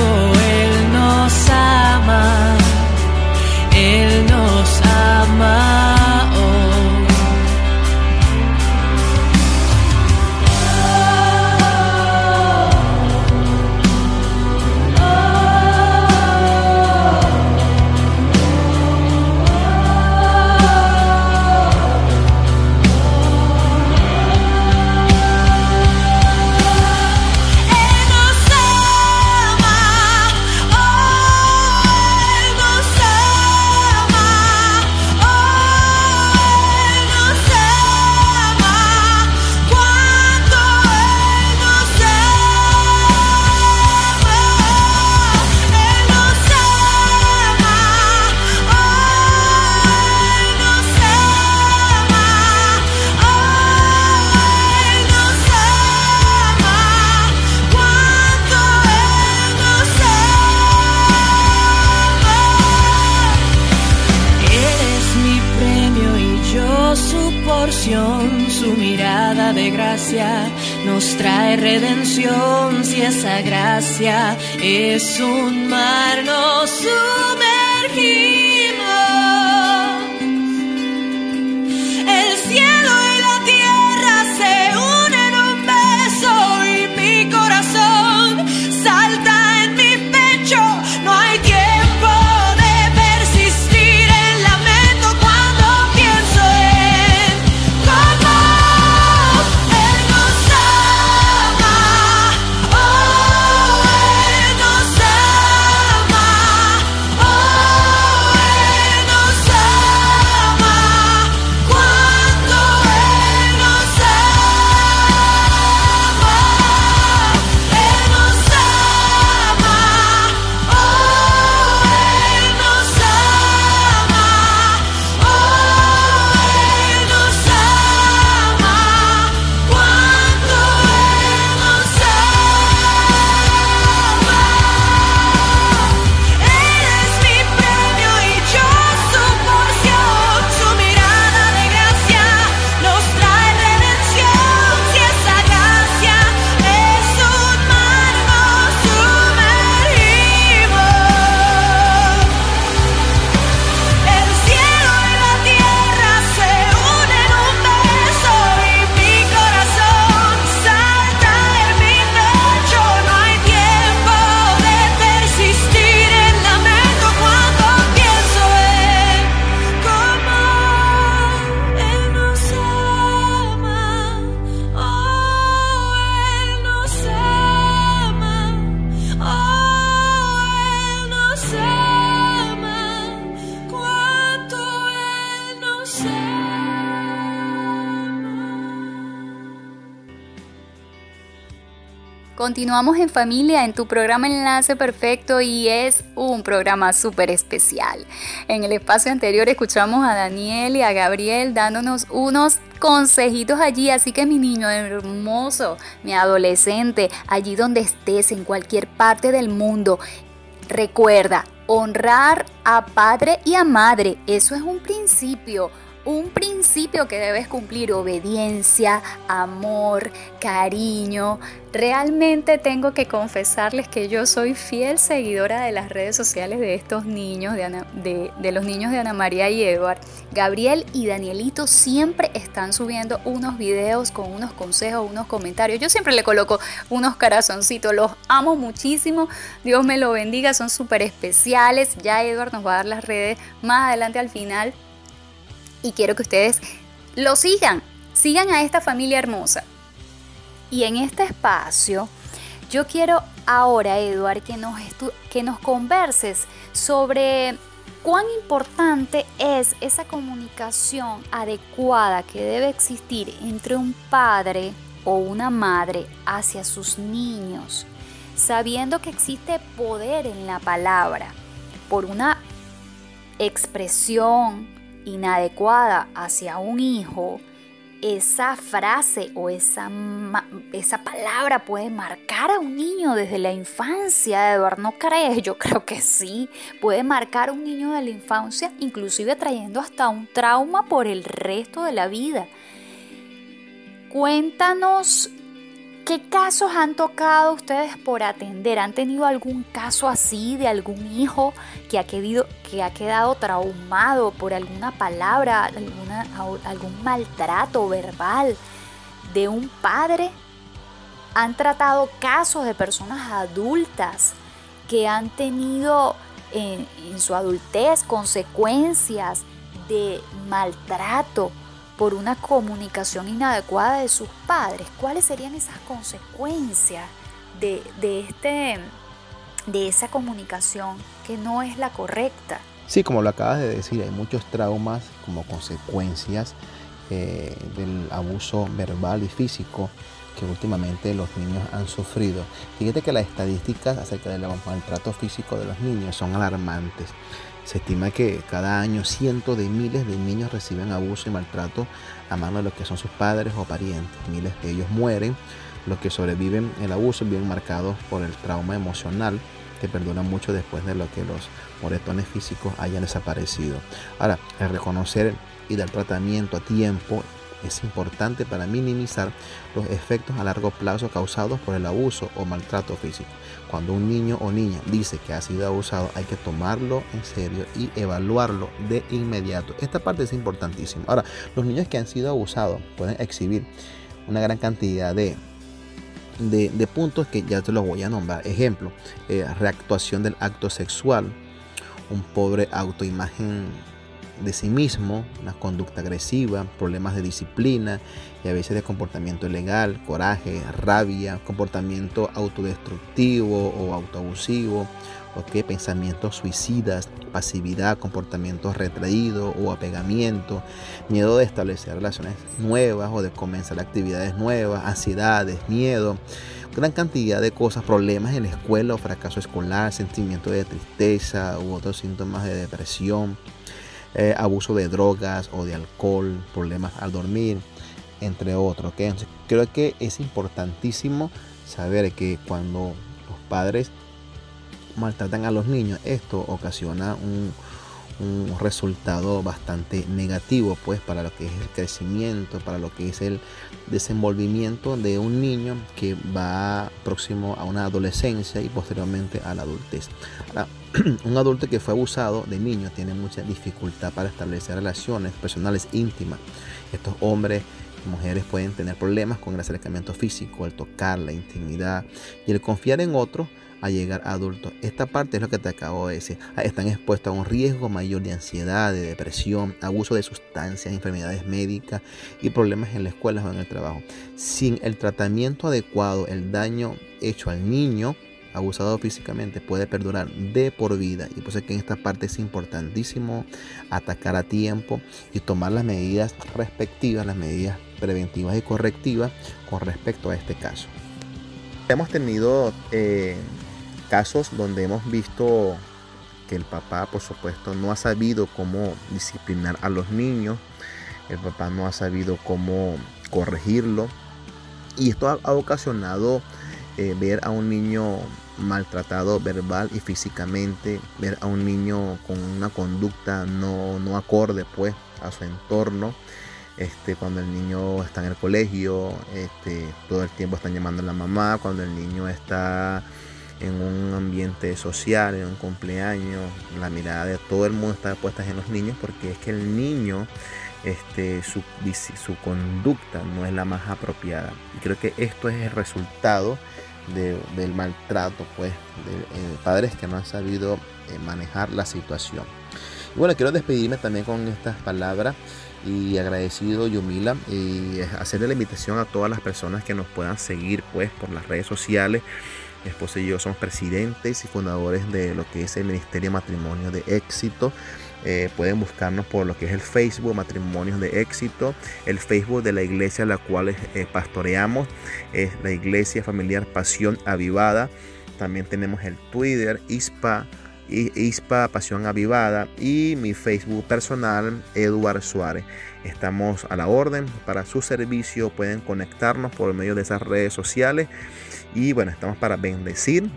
Él es Continuamos en familia en tu programa Enlace Perfecto y es un programa súper especial. En el espacio anterior escuchamos a Daniel y a Gabriel dándonos unos consejitos allí, así que mi niño hermoso, mi adolescente, allí donde estés, en cualquier parte del mundo, recuerda honrar a padre y a madre, eso es un principio un principio que debes cumplir, obediencia, amor, cariño. Realmente tengo que confesarles que yo soy fiel seguidora de las redes sociales de estos niños, de, de, los niños de Ana María y Eduard. Gabriel y Danielito siempre están subiendo unos videos con unos consejos, unos comentarios. Yo siempre le coloco unos corazoncitos, los amo muchísimo. Dios me lo bendiga, son súper especiales. Ya Eduard nos va a dar las redes más adelante al final y quiero que ustedes lo sigan, sigan a esta familia hermosa. Y en este espacio, yo quiero ahora, Eduard, que nos, que nos converses sobre cuán importante es esa comunicación adecuada que debe existir entre un padre o una madre hacia sus niños, sabiendo que existe poder en la palabra por una expresión inadecuada hacia un hijo, esa frase o esa, esa palabra puede marcar a un niño desde la infancia, Eduardo, ¿no crees? Yo creo que sí, puede marcar a un niño de la infancia, inclusive trayendo hasta un trauma por el resto de la vida. Cuéntanos ¿Qué casos han tocado ustedes por atender? ¿Han tenido algún caso así de algún hijo que ha, querido, que ha quedado traumado por alguna palabra, algún maltrato verbal de un padre? ¿Han tratado casos de personas adultas que han tenido en, en su adultez consecuencias de maltrato por una comunicación inadecuada de sus padres, ¿cuáles serían esas consecuencias de, este, de esa comunicación que no es la correcta? Sí, como lo acabas de decir, hay muchos traumas como consecuencias eh, del abuso verbal y físico que últimamente los niños han sufrido. Fíjate que las estadísticas acerca del maltrato físico de los niños son alarmantes. Se estima que cada año cientos de miles de niños reciben abuso y maltrato a mano de los que son sus padres o parientes. Miles de ellos mueren. Los que sobreviven el abuso bien marcados por el trauma emocional que perdura mucho después de lo que los moretones físicos hayan desaparecido. Ahora, el reconocer y dar tratamiento a tiempo es importante para minimizar los efectos a largo plazo causados por el abuso o maltrato físico. Cuando un niño o niña dice que ha sido abusado, hay que tomarlo en serio y evaluarlo de inmediato. Esta parte es importantísima. Ahora, los niños que han sido abusados pueden exhibir una gran cantidad de de, puntos que ya te los voy a nombrar. Ejemplo, eh, reactuación del acto sexual, un pobre autoimagen de sí mismo, una conducta agresiva, problemas de disciplina y a veces de comportamiento ilegal, coraje, rabia, comportamiento autodestructivo o autoabusivo, ¿okay? pensamientos suicidas, pasividad, comportamiento retraído o apegamiento, miedo de establecer relaciones nuevas o de comenzar actividades nuevas, ansiedades, miedo gran cantidad de cosas, problemas en la escuela o fracaso escolar, sentimiento de tristeza u otros síntomas de depresión, eh, abuso de drogas o de alcohol, problemas al dormir, entre otros. creo que es importantísimo saber que cuando los padres maltratan a los niños, esto ocasiona un, un resultado bastante negativo pues para lo que es el crecimiento, para lo que es el desenvolvimiento de un niño que va próximo a una adolescencia y posteriormente a la adultez. un adulto que fue abusado de niño tiene mucha dificultad para establecer relaciones personales íntimas. Estos hombres mujeres pueden tener problemas con el acercamiento físico, el tocar, la intimidad y el confiar en otros a llegar a adultos. Esta parte es lo que te acabo de decir. Ah, están expuestos a un riesgo mayor de ansiedad, de depresión, abuso de sustancias, enfermedades médicas y problemas en la escuela o en el trabajo. Sin el tratamiento adecuado, el daño hecho al niño abusado físicamente puede perdurar de por vida y por eso que en esta parte es importantísimo atacar a tiempo y tomar las medidas respectivas, las medidas preventivas y correctivas con respecto a este caso. Hemos tenido eh, casos donde hemos visto que el papá, por supuesto, no ha sabido cómo disciplinar a los niños, el papá no ha sabido cómo corregirlo y esto ha, ocasionado eh, ver a un niño maltratado verbal y físicamente, ver a un niño con una conducta no, no acorde pues a su entorno. Este, cuando el niño está en el colegio, este, todo el tiempo están llamando a la mamá, cuando el niño está en un ambiente social, en un cumpleaños, la mirada de todo el mundo está puesta en los niños porque es que el niño, este, su, su conducta no es la más apropiada. Y creo que esto es el resultado del maltrato pues, de eh, padres que no han sabido eh, manejar la situación. Y bueno, quiero despedirme también con estas palabras y agradecido Yumila y hacerle la invitación a todas las personas que nos puedan seguir pues por las redes sociales. Mi esposa y yo somos presidentes y fundadores de lo que es el Ministerio Matrimonio de Éxito. Eh, pueden buscarnos por lo que es el Facebook Matrimonios de Éxito, el Facebook de la iglesia a la cual eh, pastoreamos, es la Iglesia Familiar Pasión Avivada. También tenemos el Twitter ISPA, ISPA Pasión Avivada y mi Facebook personal Eduard Suárez. Estamos a la orden para su servicio, pueden conectarnos por medio de esas redes sociales y bueno, estamos para bendecir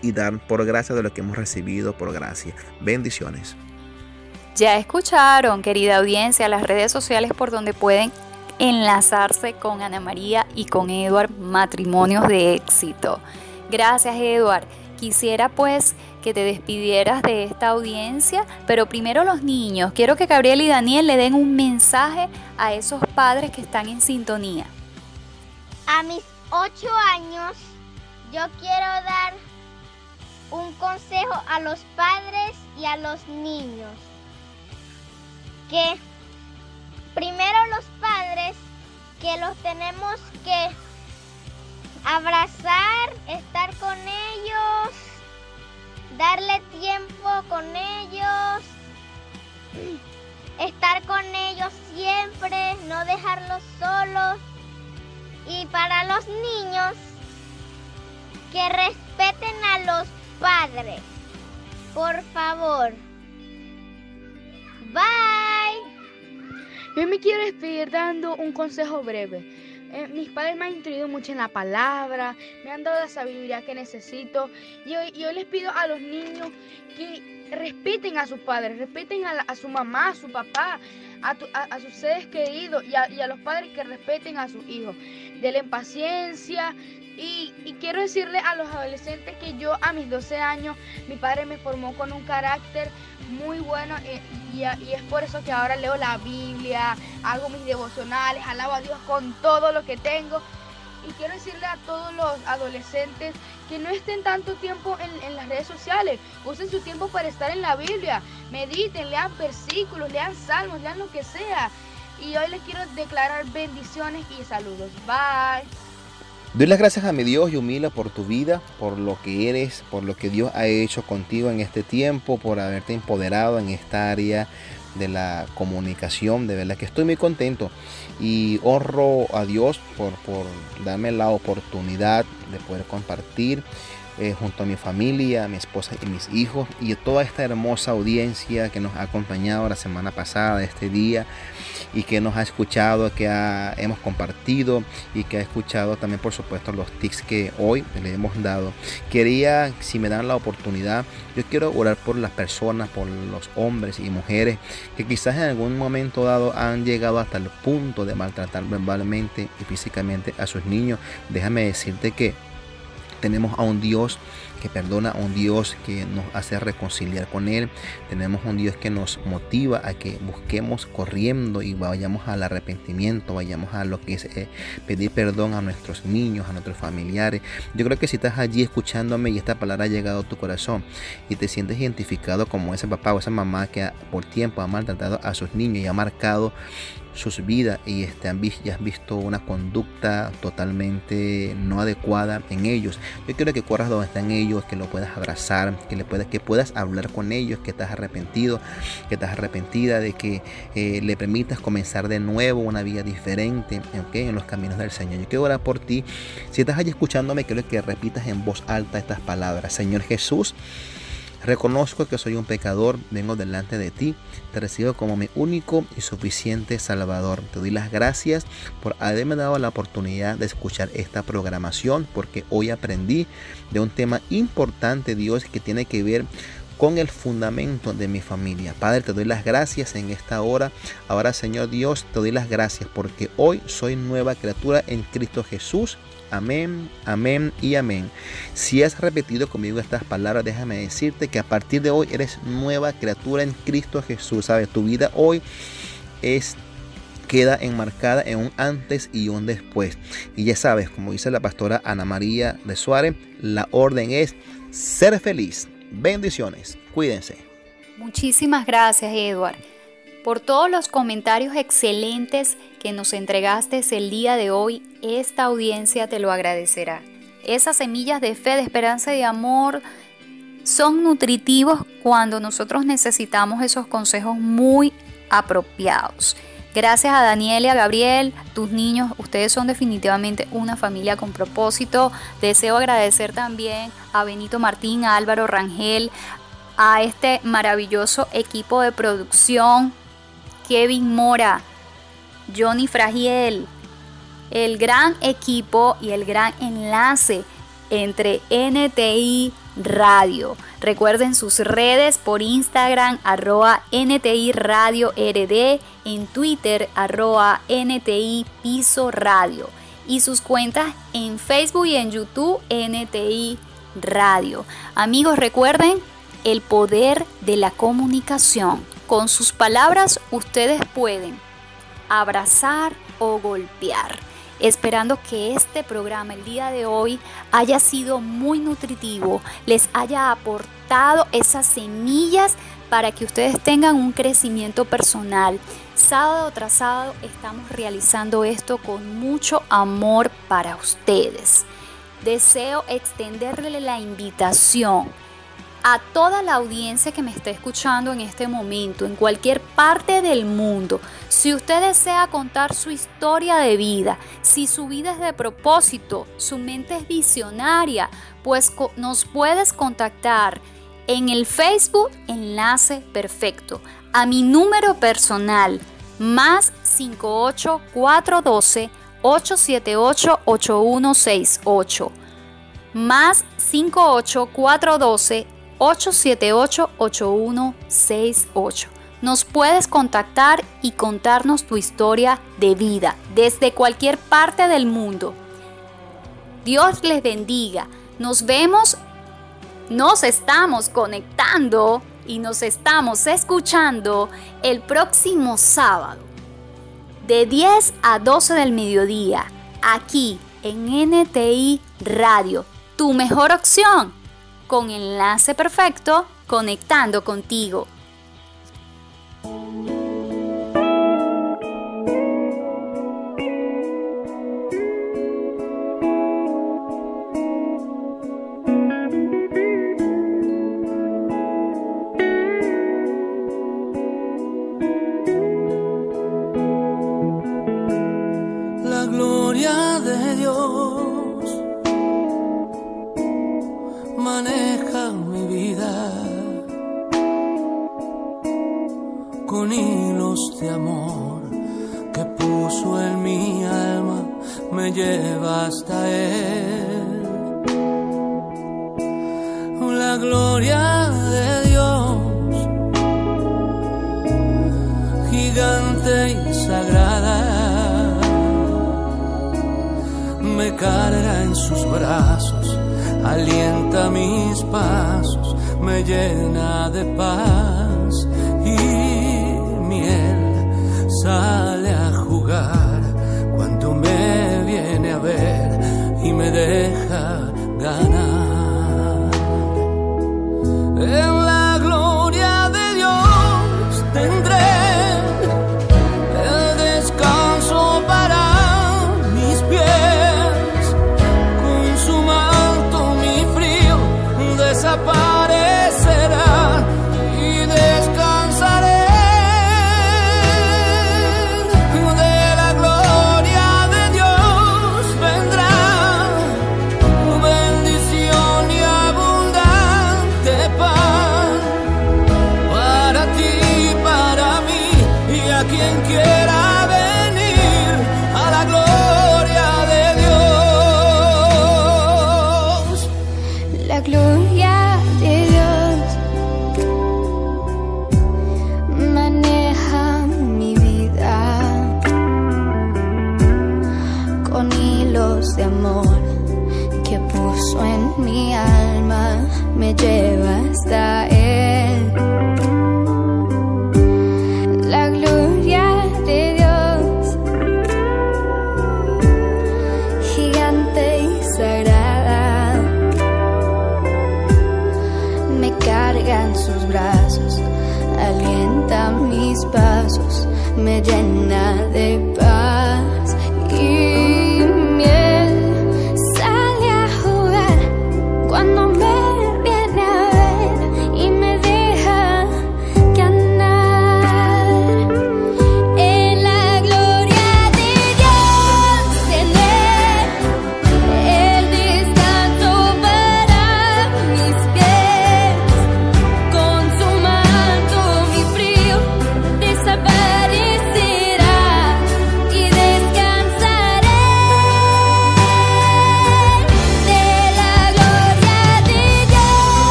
y dar por gracia de lo que hemos recibido por gracia. Bendiciones. Ya escucharon, querida audiencia, las redes sociales por donde pueden enlazarse con Ana María y con Eduard Matrimonios de Éxito. Gracias, Eduard. Quisiera pues que te despidieras de esta audiencia, pero primero los niños. Quiero que Gabriel y Daniel le den un mensaje a esos padres que están en sintonía. A mis ocho años, yo quiero dar un consejo a los padres y a los niños que primero los padres que los tenemos que abrazar, estar con ellos, darle tiempo con ellos, estar con ellos siempre, no dejarlos solos. Y para los niños, que respeten a los padres, por favor. Bye. Yo me quiero despedir dando un consejo breve. Eh, mis padres me han instruido mucho en la palabra, me han dado la sabiduría que necesito. Y yo, yo les pido a los niños que respeten a sus padres, respeten a, su mamá, a su papá, a, sus seres queridos y, y a, los padres que respeten a sus hijos. Denle paciencia, y, y, quiero decirle a los adolescentes que yo a mis 12 años, mi padre me formó con un carácter muy bueno eh, y, es por eso que ahora leo la Biblia, hago mis devocionales, alabo a Dios con todo lo que tengo. Y quiero decirle a todos los adolescentes que no estén tanto tiempo en, en las redes sociales, usen su tiempo para estar en la Biblia, mediten, lean versículos, lean salmos, lean lo que sea. Y hoy les quiero declarar bendiciones y saludos. Bye. Doy las gracias a mi Dios, Yumila, por tu vida, por lo que eres, por lo que Dios ha hecho contigo en este tiempo, por haberte empoderado en esta área de la comunicación. De verdad que estoy muy contento y honro a Dios por, por darme la oportunidad de poder compartir eh, junto a mi familia, mi esposa y mis hijos y toda esta hermosa audiencia que nos ha acompañado la semana pasada, este día y que nos ha escuchado, que hemos compartido y que ha escuchado también por supuesto los tics que hoy le hemos dado. Quería, si me dan la oportunidad, yo quiero orar por las personas, por los hombres y mujeres que quizás en algún momento dado han llegado hasta el punto de maltratar verbalmente y físicamente a sus niños. Déjame decirte que tenemos a un Dios que perdona, un Dios que nos hace reconciliar con Él. Tenemos un Dios que nos motiva a que busquemos corriendo y vayamos al arrepentimiento, vayamos a lo que es eh, pedir perdón a nuestros niños, a nuestros familiares. Yo creo que si estás allí escuchándome y esta palabra ha llegado a tu corazón y te sientes identificado como ese papá o esa mamá que por tiempo ha maltratado a sus niños y ha marcado sus vidas y, este, han visto, has visto una conducta totalmente no adecuada en ellos. Yo quiero que corras donde están ellos, que lo puedas abrazar, que, le puedas, que puedas hablar con ellos, que estás arrepentido, que estás arrepentida de que eh, le permitas comenzar de nuevo una vida diferente en los caminos del Señor. Yo quiero orar por ti. Si estás allí escuchándome, quiero que repitas en voz alta estas palabras. Señor Jesús, Reconozco que soy un pecador, vengo delante de ti, te recibo como mi único y suficiente Salvador. Te doy las gracias por haberme dado la oportunidad de escuchar esta programación, porque hoy aprendí de un tema importante, Dios, que tiene que ver con el fundamento de mi familia. Padre, te doy las gracias en esta hora. Ahora, Señor Dios, te doy las gracias porque hoy soy nueva criatura en Cristo Jesús Amén, amén y amén. Si has repetido conmigo estas palabras, déjame decirte que a partir de hoy eres nueva criatura en Cristo Jesús. Sabes, tu vida hoy es queda enmarcada en un antes y un después. Y ya sabes, como dice la pastora Ana María de Suárez, la orden es ser feliz. Bendiciones. Cuídense. Muchísimas gracias, Edward, por todos los comentarios excelentes que nos entregaste el día de hoy, esta audiencia te lo agradecerá. Esas semillas de fe, de esperanza y de amor son nutritivos cuando nosotros necesitamos esos consejos muy apropiados. Gracias a Daniel y a Gabriel, tus niños, ustedes son definitivamente una familia con propósito. Deseo agradecer también a Benito Martín, a Álvaro Rangel, a este maravilloso equipo de producción, Kevin Mora, Johnny Fragiel, el gran equipo y el gran enlace entre NTI Radio. Recuerden sus redes por Instagram arroba NTI Radio RD, en Twitter arroba NTI Piso Radio y sus cuentas en Facebook y en YouTube NTI Radio. Amigos, recuerden el poder de la comunicación. Con sus palabras ustedes pueden abrazar o golpear. Esperando que este programa el día de hoy haya sido muy nutritivo, les haya aportado esas semillas para que ustedes tengan un crecimiento personal. Sábado tras sábado estamos realizando esto con mucho amor para ustedes. Deseo extenderle la invitación a toda la audiencia que me está escuchando en este momento, en cualquier parte del mundo, si usted desea contar su historia de vida, si su vida es de propósito, su mente es visionaria, pues nos puedes contactar en el Facebook Enlace Perfecto, a mi número personal, más 58412 878 8168 más 58412 878-8168. Nos puedes contactar y contarnos tu historia de vida desde cualquier parte del mundo. Dios les bendiga. Nos vemos, nos estamos conectando y nos estamos escuchando el próximo sábado de 10 a 12 del mediodía aquí en NTI Radio. Tu mejor opción con enlace perfecto conectando contigo.